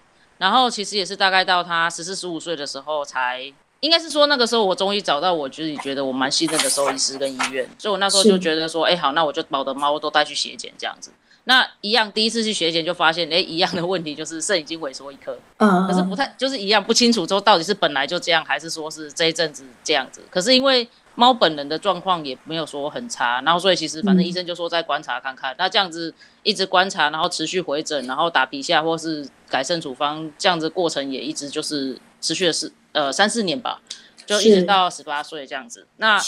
I: 然后其实也是大概到他十四十五岁的时候才，应该是说那个时候我终于找到我自己觉得我蛮信任的兽医师跟医院，所以我那时候就觉得说，哎好，那我就把我的猫都带去血检这样子。那一样第一次去血检就发现，哎一样的问题就是肾已经萎缩一颗，嗯，可是不太就是一样不清楚之后到底是本来就这样还是说是这一阵子这样子。可是因为猫本人的状况也没有说很差，然后所以其实反正医生就说再观察看看，那这样子一直观察，然后持续回诊，然后打皮下或是。改善处方这样子过程也一直就是持续了四呃三四年吧，就一直到十八岁这样子。那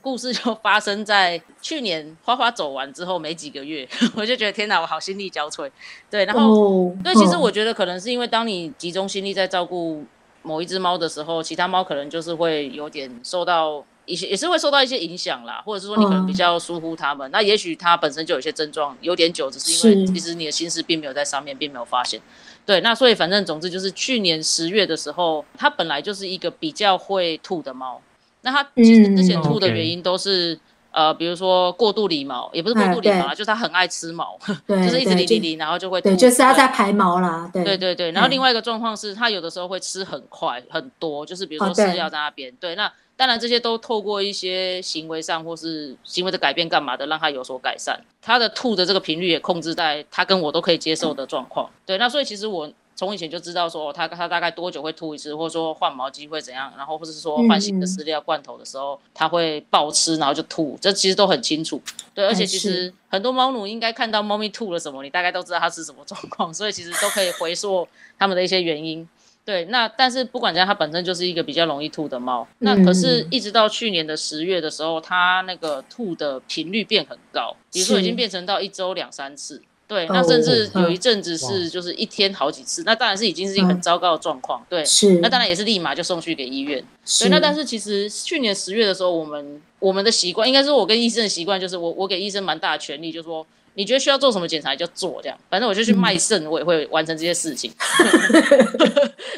I: 故事就发生在去年花花走完之后没几个月，我就觉得天哪，我好心力交瘁。对，然后、哦、对，其实我觉得可能是因为当你集中心力在照顾某一只猫的时候，其他猫可能就是会有点受到。一些也是会受到一些影响啦，或者是说你可能比较疏忽他们，嗯、那也许他本身就有些症状有点久，只是因为其实你的心思并没有在上面，并没有发现。对，那所以反正总之就是去年十月的时候，它本来就是一个比较会吐的猫，那它其实之前吐的原因都是、嗯、呃，比如说过度理毛，也不是过度理毛啦，就是它很爱吃毛，就是一直理理理，然后就会吐，
H: 对，就是它在排毛啦，对。
I: 对对对。然后另外一个状况是，它有的时候会吃很快很多，就是比如说饲料在那边，对，那。当然，这些都透过一些行为上或是行为的改变干嘛的，让他有所改善。他的吐的这个频率也控制在他跟我都可以接受的状况。对，那所以其实我从以前就知道说，他他大概多久会吐一次，或者说换毛机会怎样，然后或者是说换新的饲料罐头的时候，他会暴吃然后就吐，这其实都很清楚。对，而且其实很多猫奴应该看到猫咪吐了什么，你大概都知道它是什么状况，所以其实都可以回溯他们的一些原因。对，那但是不管怎样，它本身就是一个比较容易吐的猫。那可是，一直到去年的十月的时候，它那个吐的频率变很高，比如说已经变成到一周两三次。对，那甚至有一阵子是就是一天好几次。那当然是已经是一个很糟糕的状况。对，是。那当然也是立马就送去给医院。对，那但是其实去年十月的时候，我们我们的习惯，应该是我跟医生的习惯，就是我我给医生蛮大的权利，就是说。你觉得需要做什么检查就做，这样，反正我就去卖肾，我也会完成这些事情。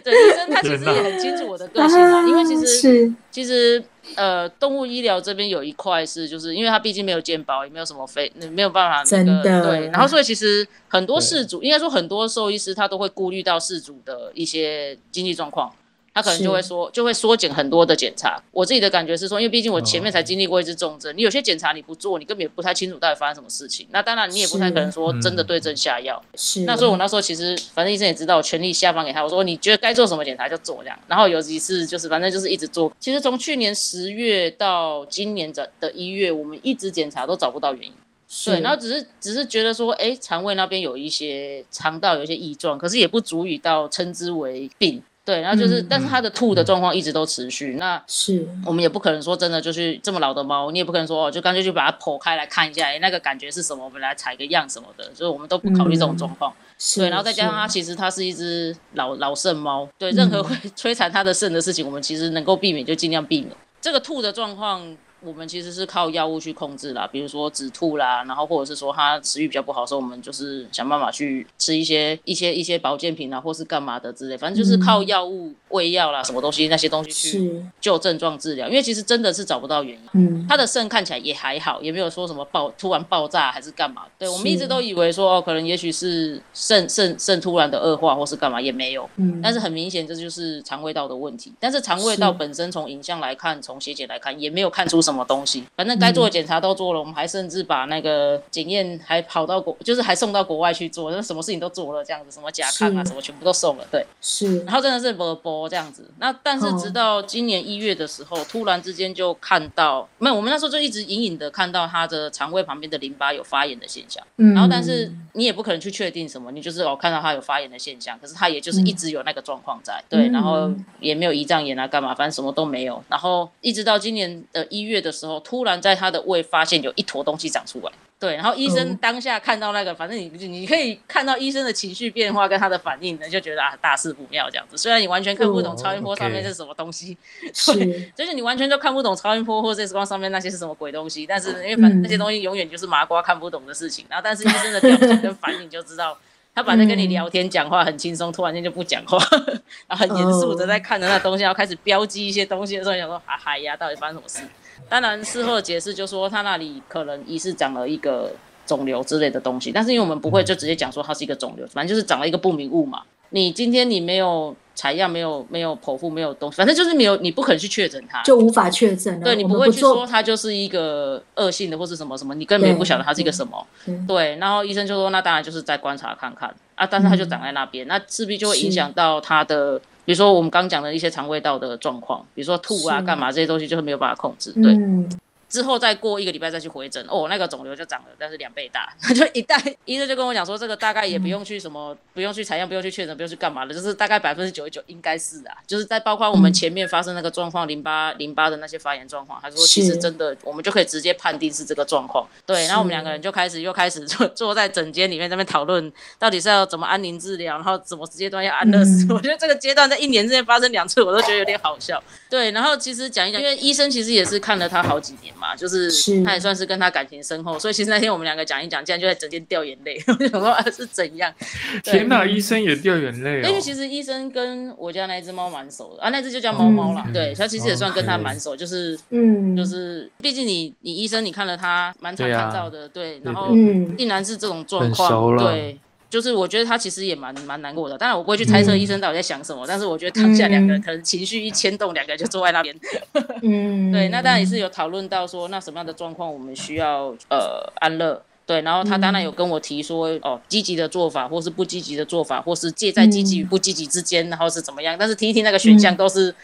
I: 对，医生他其实也很清楚我的个性嘛，因为其实其实呃，动物医疗这边有一块是，就是因为他毕竟没有健保，也没有什么费，没有办法那个对，然后所以其实很多事主，应该说很多兽医师他都会顾虑到事主的一些经济状况。他可能就会说，就会缩减很多的检查。我自己的感觉是说，因为毕竟我前面才经历过一次重症，你有些检查你不做，你根本也不太清楚到底发生什么事情。那当然，你也不太可能说真的对症下药。是。那所以我那时候其实，反正医生也知道，我全力下放给他。我说你觉得该做什么检查就做这样。然后有几次就是，反正就是一直做。其实从去年十月到今年的的一月，我们一直检查都找不到原因。对。然后只是只是觉得说，哎，肠胃那边有一些肠道有一些异状，可是也不足以到称之为病。对，然后就是，嗯、但是它的吐的状况一直都持续。嗯、那是我们也不可能说真的就是这么老的猫，你也不可能说哦，就干脆去把它剖开来看一下，哎，那个感觉是什么？我们来采个样什么的，所以我们都不考虑这种状况。对，然后再加上它其实它是一只老老肾猫，对，任何会 摧残它的肾的事情，我们其实能够避免就尽量避免。这个吐的状况。我们其实是靠药物去控制啦，比如说止吐啦，然后或者是说他食欲比较不好的时候，我们就是想办法去吃一些一些一些保健品啊，或是干嘛的之类，反正就是靠药物喂药啦，什么东西那些东西去就症状治疗。因为其实真的是找不到原因，嗯，他的肾看起来也还好，也没有说什么爆突然爆炸还是干嘛。对，我们一直都以为说哦，可能也许是肾肾肾突然的恶化或是干嘛，也没有，嗯，但是很明显这就是肠胃道的问题。但是肠胃道本身从影像来看，从血检来看，也没有看出什么。东西，反正该做的检查都做了，嗯、我们还甚至把那个检验还跑到国，就是还送到国外去做，那什么事情都做了，这样子，什么甲亢啊，什么全部都送了，对，是。然后真的是波波这样子，那但是直到今年一月的时候，突然之间就看到，没有，我们那时候就一直隐隐的看到他的肠胃旁边的淋巴有发炎的现象，嗯，然后但是你也不可能去确定什么，你就是哦看到他有发炎的现象，可是他也就是一直有那个状况在，嗯、对，然后也没有胰脏炎啊干嘛，反正什么都没有，然后一直到今年的一月。的时候，突然在他的胃发现有一坨东西长出来，对，然后医生当下看到那个，反正你你可以看到医生的情绪变化跟他的反应呢，就觉得啊大事不妙这样子。虽然你完全看不懂超音波上面是什么东西，对，就是你完全都看不懂超音波或者 X 光上面那些是什么鬼东西，但是因为反正那些东西永远就是麻瓜看不懂的事情。然后但是医生的表情跟反应就知道，他本来跟你聊天讲话很轻松，突然间就不讲话，然后很严肃的在看着那东西，然后开始标记一些东西的时候，想说啊嗨呀，到底发生什么事？当然，事后的解释就说他那里可能疑似长了一个肿瘤之类的东西，但是因为我们不会就直接讲说它是一个肿瘤，反正就是长了一个不明物嘛。你今天你没有采样，没有没有剖腹，没有东西，反正就是没有，你不可能去确诊它，
H: 就无法确诊。
I: 对，你不会去说它就是一个恶性的或是什么什么，你根本也不晓得它是一个什么。对，然后医生就说那当然就是再观察看看啊，但是它就长在那边，那势必就会影响到它的。比如说我们刚讲的一些肠胃道的状况，比如说吐啊、干嘛这些东西，就是没有办法控制。对。嗯之后再过一个礼拜再去回诊，哦，那个肿瘤就长了，但是两倍大。他 就一旦医生就跟我讲说，这个大概也不用去什么，不用去采样，不用去确诊，不用去干嘛的，就是大概百分之九十九应该是啊，就是在包括我们前面发生那个状况，淋巴淋巴的那些发炎状况，他说其实真的我们就可以直接判定是这个状况。对，然后我们两个人就开始又开始坐坐在诊间里面在那边讨论，到底是要怎么安宁治疗，然后怎么阶段要安乐死。我觉得这个阶段在一年之内发生两次，我都觉得有点好笑。对，然后其实讲一讲，因为医生其实也是看了他好几年嘛，就是。他也算是跟他感情深厚，所以其实那天我们两个讲一讲，竟然就在整天掉眼泪。我就想说啊，是怎样？
E: 天哪，医生也掉眼泪、哦。
I: 因为其实医生跟我家那一只猫蛮熟的啊，那只就叫猫猫啦。嗯、对，他其实也算跟他蛮熟，就是嗯，就是毕竟你你医生你看了他蛮常看到的，对，啊、对，然后竟然是这种状况，对。就是我觉得他其实也蛮蛮难过的，当然我不会去猜测医生到底在想什么，嗯、但是我觉得当下两个人可能情绪一牵动，两个人就坐在那边。嗯，对，那当然也是有讨论到说，那什么样的状况我们需要呃安乐，对，然后他当然有跟我提说，哦，积极的做法，或是不积极的做法，或是介在积极与不积极之间，然后是怎么样，但是听一听那个选项都是。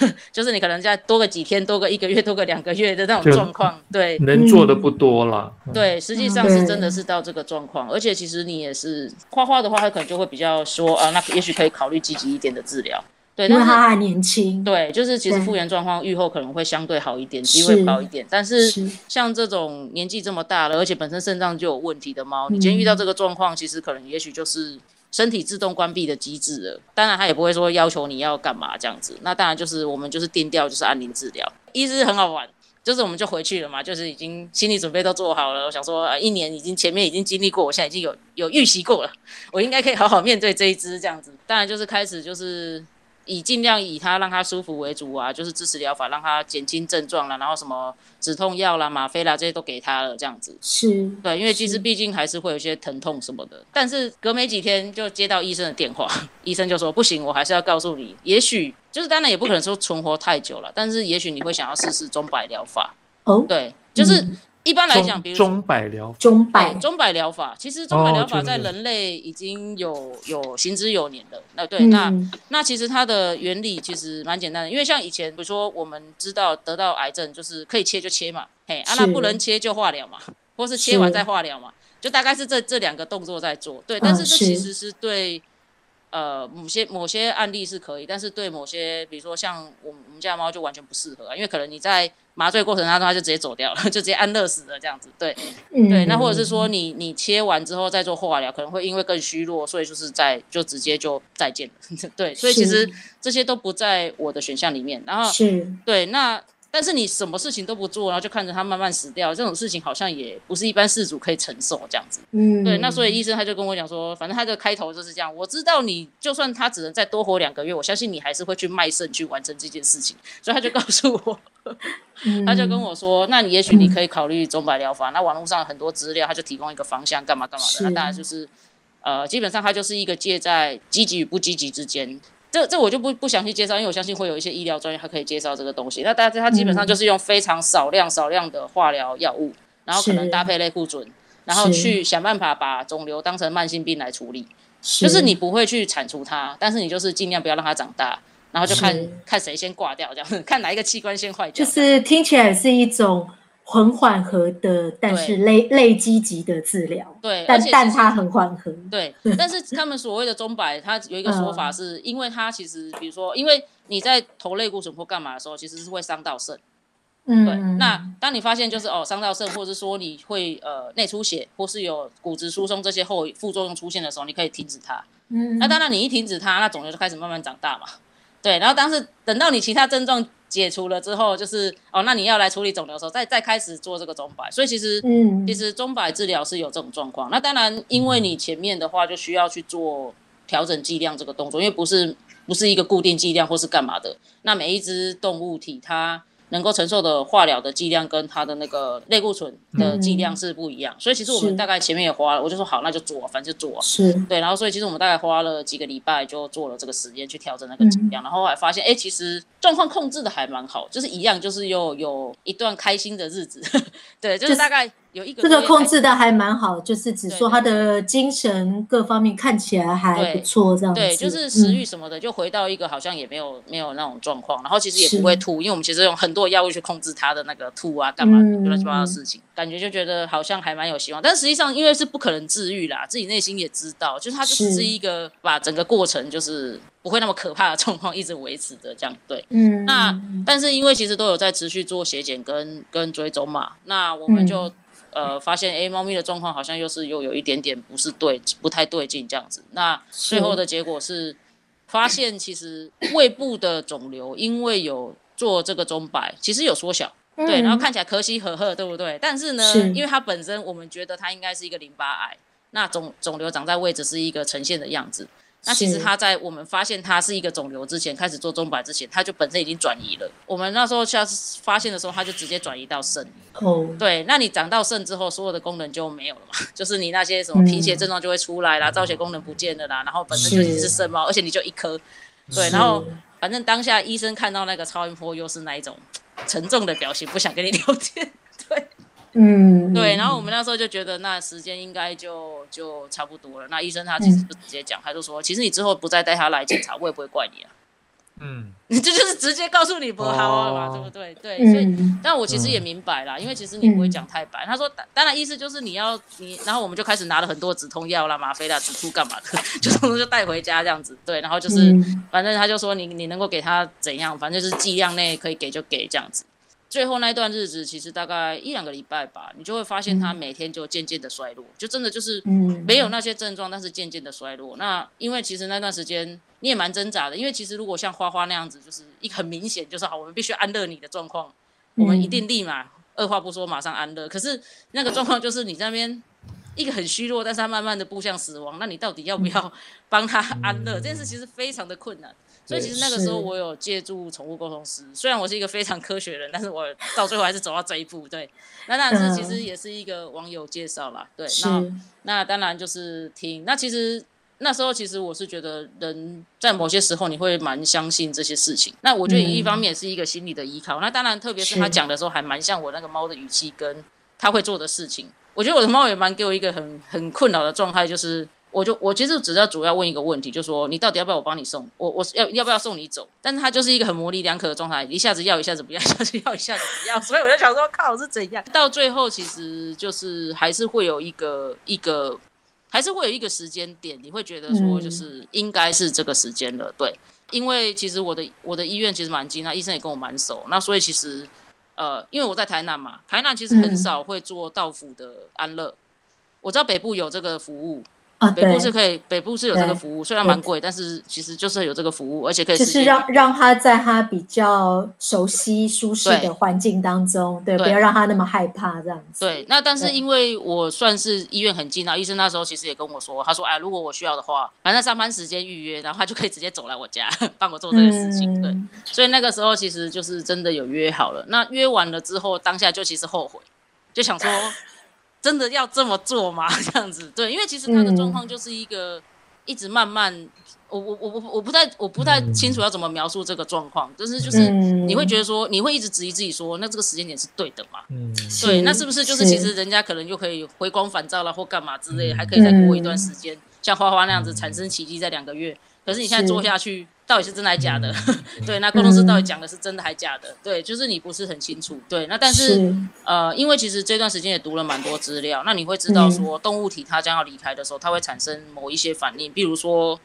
I: 嗯 就是你可能再多个几天，多个一个月，多个两个月的那种状况，对，
E: 能做的不多了。
I: 对，实际上是真的是到这个状况，而且其实你也是画画的话，他可能就会比较说啊，那也许可以考虑积极一点的治疗。对，
H: 因为他还年轻。
I: 对，就是其实复原状况愈后可能会相对好一点，机会高一点。但是像这种年纪这么大了，而且本身肾脏就有问题的猫，你今天遇到这个状况，其实可能也许就是。身体自动关闭的机制了，当然他也不会说要求你要干嘛这样子。那当然就是我们就是定调就是安宁治疗，医师很好玩，就是我们就回去了嘛，就是已经心理准备都做好了。我想说，一年已经前面已经经历过，我现在已经有有预习过了，我应该可以好好面对这一只这样子。当然就是开始就是。以尽量以他让他舒服为主啊，就是支持疗法，让他减轻症状啦，然后什么止痛药啦、吗啡啦这些都给他了，这样子。是。对，因为其实毕竟还是会有一些疼痛什么的。但是隔没几天就接到医生的电话，医生就说不行，我还是要告诉你，也许就是当然也不可能说存活太久了，但是也许你会想要试试钟摆疗法。哦。对，就是。嗯一般来讲，比如说
E: 钟摆疗
H: 中百
I: 中百疗法，其实中百疗法在人类已经有有行之有年了。那对，那那其实它的原理其实蛮简单的，因为像以前，比如说我们知道得到癌症就是可以切就切嘛，嘿，啊那不能切就化疗嘛，或是切完再化疗嘛，就大概是这这两个动作在做。对，但是这其实是对呃某些某些案例是可以，但是对某些比如说像我们我们家猫就完全不适合啊，因为可能你在麻醉过程当中它就直接走掉了，就直接安乐死了这样子。对，
H: 嗯
I: 对，那或者是说你你切完之后再做化疗，可能会因为更虚弱，所以就是在就直接就再见了。对，所以其实这些都不在我的选项里面。然后
H: 是
I: 对那。但是你什么事情都不做，然后就看着他慢慢死掉，这种事情好像也不是一般事主可以承受这样子。
H: 嗯，
I: 对，那所以医生他就跟我讲说，反正他的开头就是这样。我知道你就算他只能再多活两个月，我相信你还是会去卖肾去完成这件事情。所以他就告诉我，他就跟我说，那你也许你可以考虑钟摆疗法。那网络上很多资料，他就提供一个方向，干嘛干嘛的。那当然就是，呃，基本上他就是一个介在积极与不积极之间。这这我就不不详细介绍，因为我相信会有一些医疗专业他可以介绍这个东西。那大家它基本上就是用非常少量少量的化疗药物，然后可能搭配类固醇，然后去想办法把肿瘤当成慢性病来处理。是就是你不会去铲除它，但是你就是尽量不要让它长大，然后就看看谁先挂掉，这样 看哪一个器官先坏掉。
H: 就是听起来是一种。很缓和的，但是累累积极的治疗，
I: 对，
H: 但但它很缓和，
I: 对。但是他们所谓的中摆，它有一个说法是，因为它其实，比如说，因为你在投类固醇或干嘛的时候，其实是会伤到肾，嗯，对。那当你发现就是哦伤到肾，或者是说你会呃内出血，或是有骨质疏松这些后副作用出现的时候，你可以停止它。嗯，那当然你一停止它，那肿瘤就开始慢慢长大嘛，对。然后当时等到你其他症状。解除了之后，就是哦，那你要来处理肿瘤的时候，再再开始做这个钟摆。所以其实，嗯，其实钟摆治疗是有这种状况。那当然，因为你前面的话就需要去做调整剂量这个动作，因为不是不是一个固定剂量或是干嘛的。那每一只动物体它。能够承受的化疗的剂量跟它的那个类固醇的剂量是不一样，嗯、所以其实我们大概前面也花了，我就说好，那就做，反正就做。是，对，然后所以其实我们大概花了几个礼拜就做了这个实验去调整那个剂量，嗯、然后还发现，哎，其实状况控制的还蛮好，就是一样，就是又有一段开心的日子，对，就是大概。有一个这个
H: 控制的还蛮好，就是只说他的精神各方面看起来还不错，这样子。
I: 对，就是食欲什么的，嗯、就回到一个好像也没有没有那种状况，然后其实也不会吐，因为我们其实用很多药物去控制他的那个吐啊，干嘛乱七八糟的事情，感觉就觉得好像还蛮有希望。但实际上，因为是不可能治愈啦，自己内心也知道，就是他就只是一个把整个过程就是不会那么可怕的状况一直维持着这样。对，嗯。那但是因为其实都有在持续做血检跟跟追踪嘛，那我们就。嗯呃，发现诶，猫咪的状况好像又是又有一点点不是对，不太对劲这样子。那最后的结果是，发现其实胃部的肿瘤因为有做这个钟摆，其实有缩小，对，然后看起来可喜可贺，对不对？但是呢，因为它本身我们觉得它应该是一个淋巴癌，那肿肿瘤长在位置是一个呈现的样子。那其实他在我们发现他是一个肿瘤之前，开始做钟摆之前，他就本身已经转移了。我们那时候下次发现的时候，他就直接转移到肾。哦，对，那你长到肾之后，所有的功能就没有了嘛？就是你那些什么贫血症状就会出来啦，造血功能不见了啦，然后本身就已经是肾猫，而且你就一颗。对，然后反正当下医生看到那个超音波，又是那一种沉重的表情，不想跟你聊天。对。嗯，对，然后我们那时候就觉得那时间应该就就差不多了。那医生他其实就直接讲，嗯、他就说，其实你之后不再带他来检查，我也不会怪你啊。嗯，这就是直接告诉你不好了嘛，哦、对不对？对，嗯、所以，但我其实也明白啦，嗯、因为其实你不会讲太白。他说，当然意思就是你要你，然后我们就开始拿了很多止痛药啦、吗啡啦、止吐干嘛的，就就带回家这样子。对，然后就是，嗯、反正他就说你你能够给他怎样，反正就是剂量内可以给就给这样子。最后那段日子，其实大概一两个礼拜吧，你就会发现他每天就渐渐的衰落，就真的就是没有那些症状，但是渐渐的衰落。那因为其实那段时间你也蛮挣扎的，因为其实如果像花花那样子，就是一很明显就是好，我们必须安乐你的状况，我们一定立马二话不说马上安乐。可是那个状况就是你那边一个很虚弱，但是他慢慢的步向死亡，那你到底要不要帮他安乐？这件事其实非常的困难。所以其实那个时候我有借助宠物沟通师，虽然我是一个非常科学的人，但是我到最后还是走到这一步。对，那当然是其实也是一个网友介绍啦。对，那那当然就是听。那其实那时候其实我是觉得人在某些时候你会蛮相信这些事情。那我觉得一方面也是一个心理的依靠。那当然特别是他讲的时候还蛮像我那个猫的语气跟他会做的事情。我觉得我的猫也蛮给我一个很很困扰的状态，就是。我就我其实只要主要问一个问题，就说你到底要不要我帮你送？我我要要不要送你走？但是他就是一个很模棱两可的状态，一下子要一下子不要，一下子要一下子不要，所以我就想说，靠是怎样？到最后其实就是还是会有一个一个还是会有一个时间点，你会觉得说就是应该是这个时间了，对。因为其实我的我的医院其实蛮近，那医生也跟我蛮熟，那所以其实呃，因为我在台南嘛，台南其实很少会做到府的安乐，我知道北部有这个服务。啊，北部是可以，北部是有这个服务，虽然蛮贵，但是其实就是有这个服务，而且可以。
H: 就是让让他在他比较熟悉、舒适的环境当中，对，不要让他那么害怕这样子。
I: 对，那但是因为我算是医院很近啊，医生那时候其实也跟我说，他说，哎，如果我需要的话，反正上班时间预约，然后他就可以直接走来我家 帮我做这个事情。嗯、对，所以那个时候其实就是真的有约好了。那约完了之后，当下就其实后悔，就想说。真的要这么做吗？这样子，对，因为其实他的状况就是一个一直慢慢，嗯、我我我我我不太我不太清楚要怎么描述这个状况，就、嗯、是就是你会觉得说，你会一直质疑自己说，那这个时间点是对的嘛？嗯，对，那是不是就是其实人家可能就可以回光返照了，或干嘛之类，还可以再过一段时间，嗯、像花花那样子产生奇迹在两个月，可是你现在做下去。到底是真的还是假的？嗯、对，那工程师到底讲的是真的还是假的？嗯、对，就是你不是很清楚。对，那但是，是呃，因为其实这段时间也读了蛮多资料，那你会知道说，动物体它将要离开的时候，它会产生某一些反应，比如说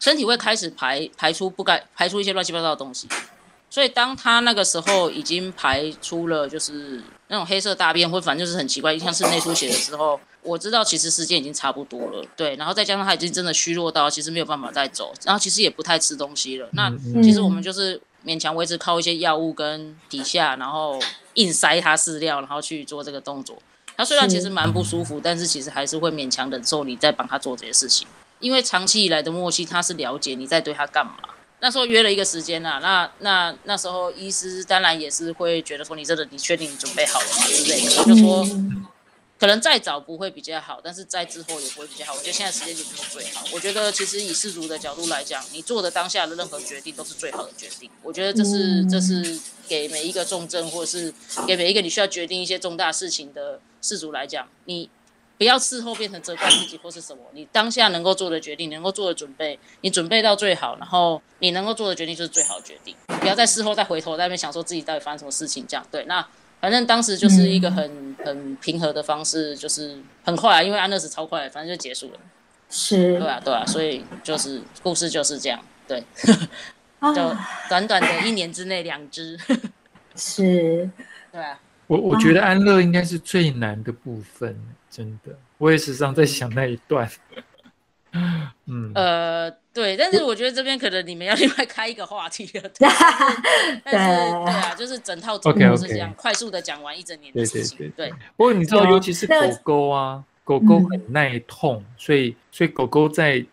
I: 身体会开始排排出不该排出一些乱七八糟的东西。所以当他那个时候已经排出了就是那种黑色大便，或反正就是很奇怪，像是内出血的时候。我知道其实时间已经差不多了，对，然后再加上他已经真的虚弱到其实没有办法再走，然后其实也不太吃东西了。那其实我们就是勉强维持靠一些药物跟底下，然后硬塞他饲料，然后去做这个动作。他虽然其实蛮不舒服，但是其实还是会勉强忍受你在帮他做这些事情，因为长期以来的默契，他是了解你在对他干嘛。那时候约了一个时间啊，那那那时候医师当然也是会觉得说你这个你确定你准备好了吗之类的，我就说。可能再早不会比较好，但是再之后也不会比较好。我觉得现在时间点就是最好。我觉得其实以世俗的角度来讲，你做的当下的任何决定都是最好的决定。我觉得这是这是给每一个重症或者是给每一个你需要决定一些重大事情的世俗来讲，你不要事后变成责怪自己或是什么。你当下能够做的决定，能够做的准备，你准备到最好，然后你能够做的决定就是最好的决定。不要在事后再回头在那边想说自己到底发生什么事情，这样对那。反正当时就是一个很、嗯、很平和的方式，就是很快啊，因为安乐死超快，反正就结束了。是，对啊，对啊，所以就是故事就是这样，对，就短短的一年之内两只，是，对啊。
E: 我我觉得安乐应该是最难的部分，真的，我也时常在想那一段。嗯，呃，对，但是我觉得这边可能你们要另外开一个话题了。对，但是对啊，就是整套都是这样，快速的讲完一整年的事情。对对对。不过你知道，尤其是狗狗啊，狗狗很耐痛，所以所以狗狗在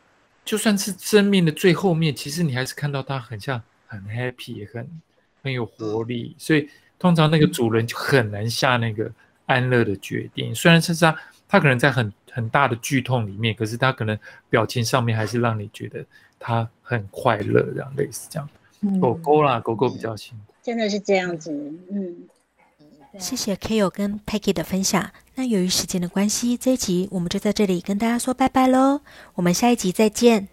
E: 就算是生命的最后面，其实你还是看到它很像很 happy，很很有活力。所以通常那个主人就很难下那个安乐的决定，虽然是他他可能在很。很大的剧痛里面，可是他可能表情上面还是让你觉得他很快乐，这样类似这样。嗯、狗狗啦，狗狗比较辛苦，
J: 真的是这样子。嗯，
A: 谢谢 Kyo 跟 Peggy 的分享。那由于时间的关系，这一集我们就在这里跟大家说拜拜喽。我们下一集再见。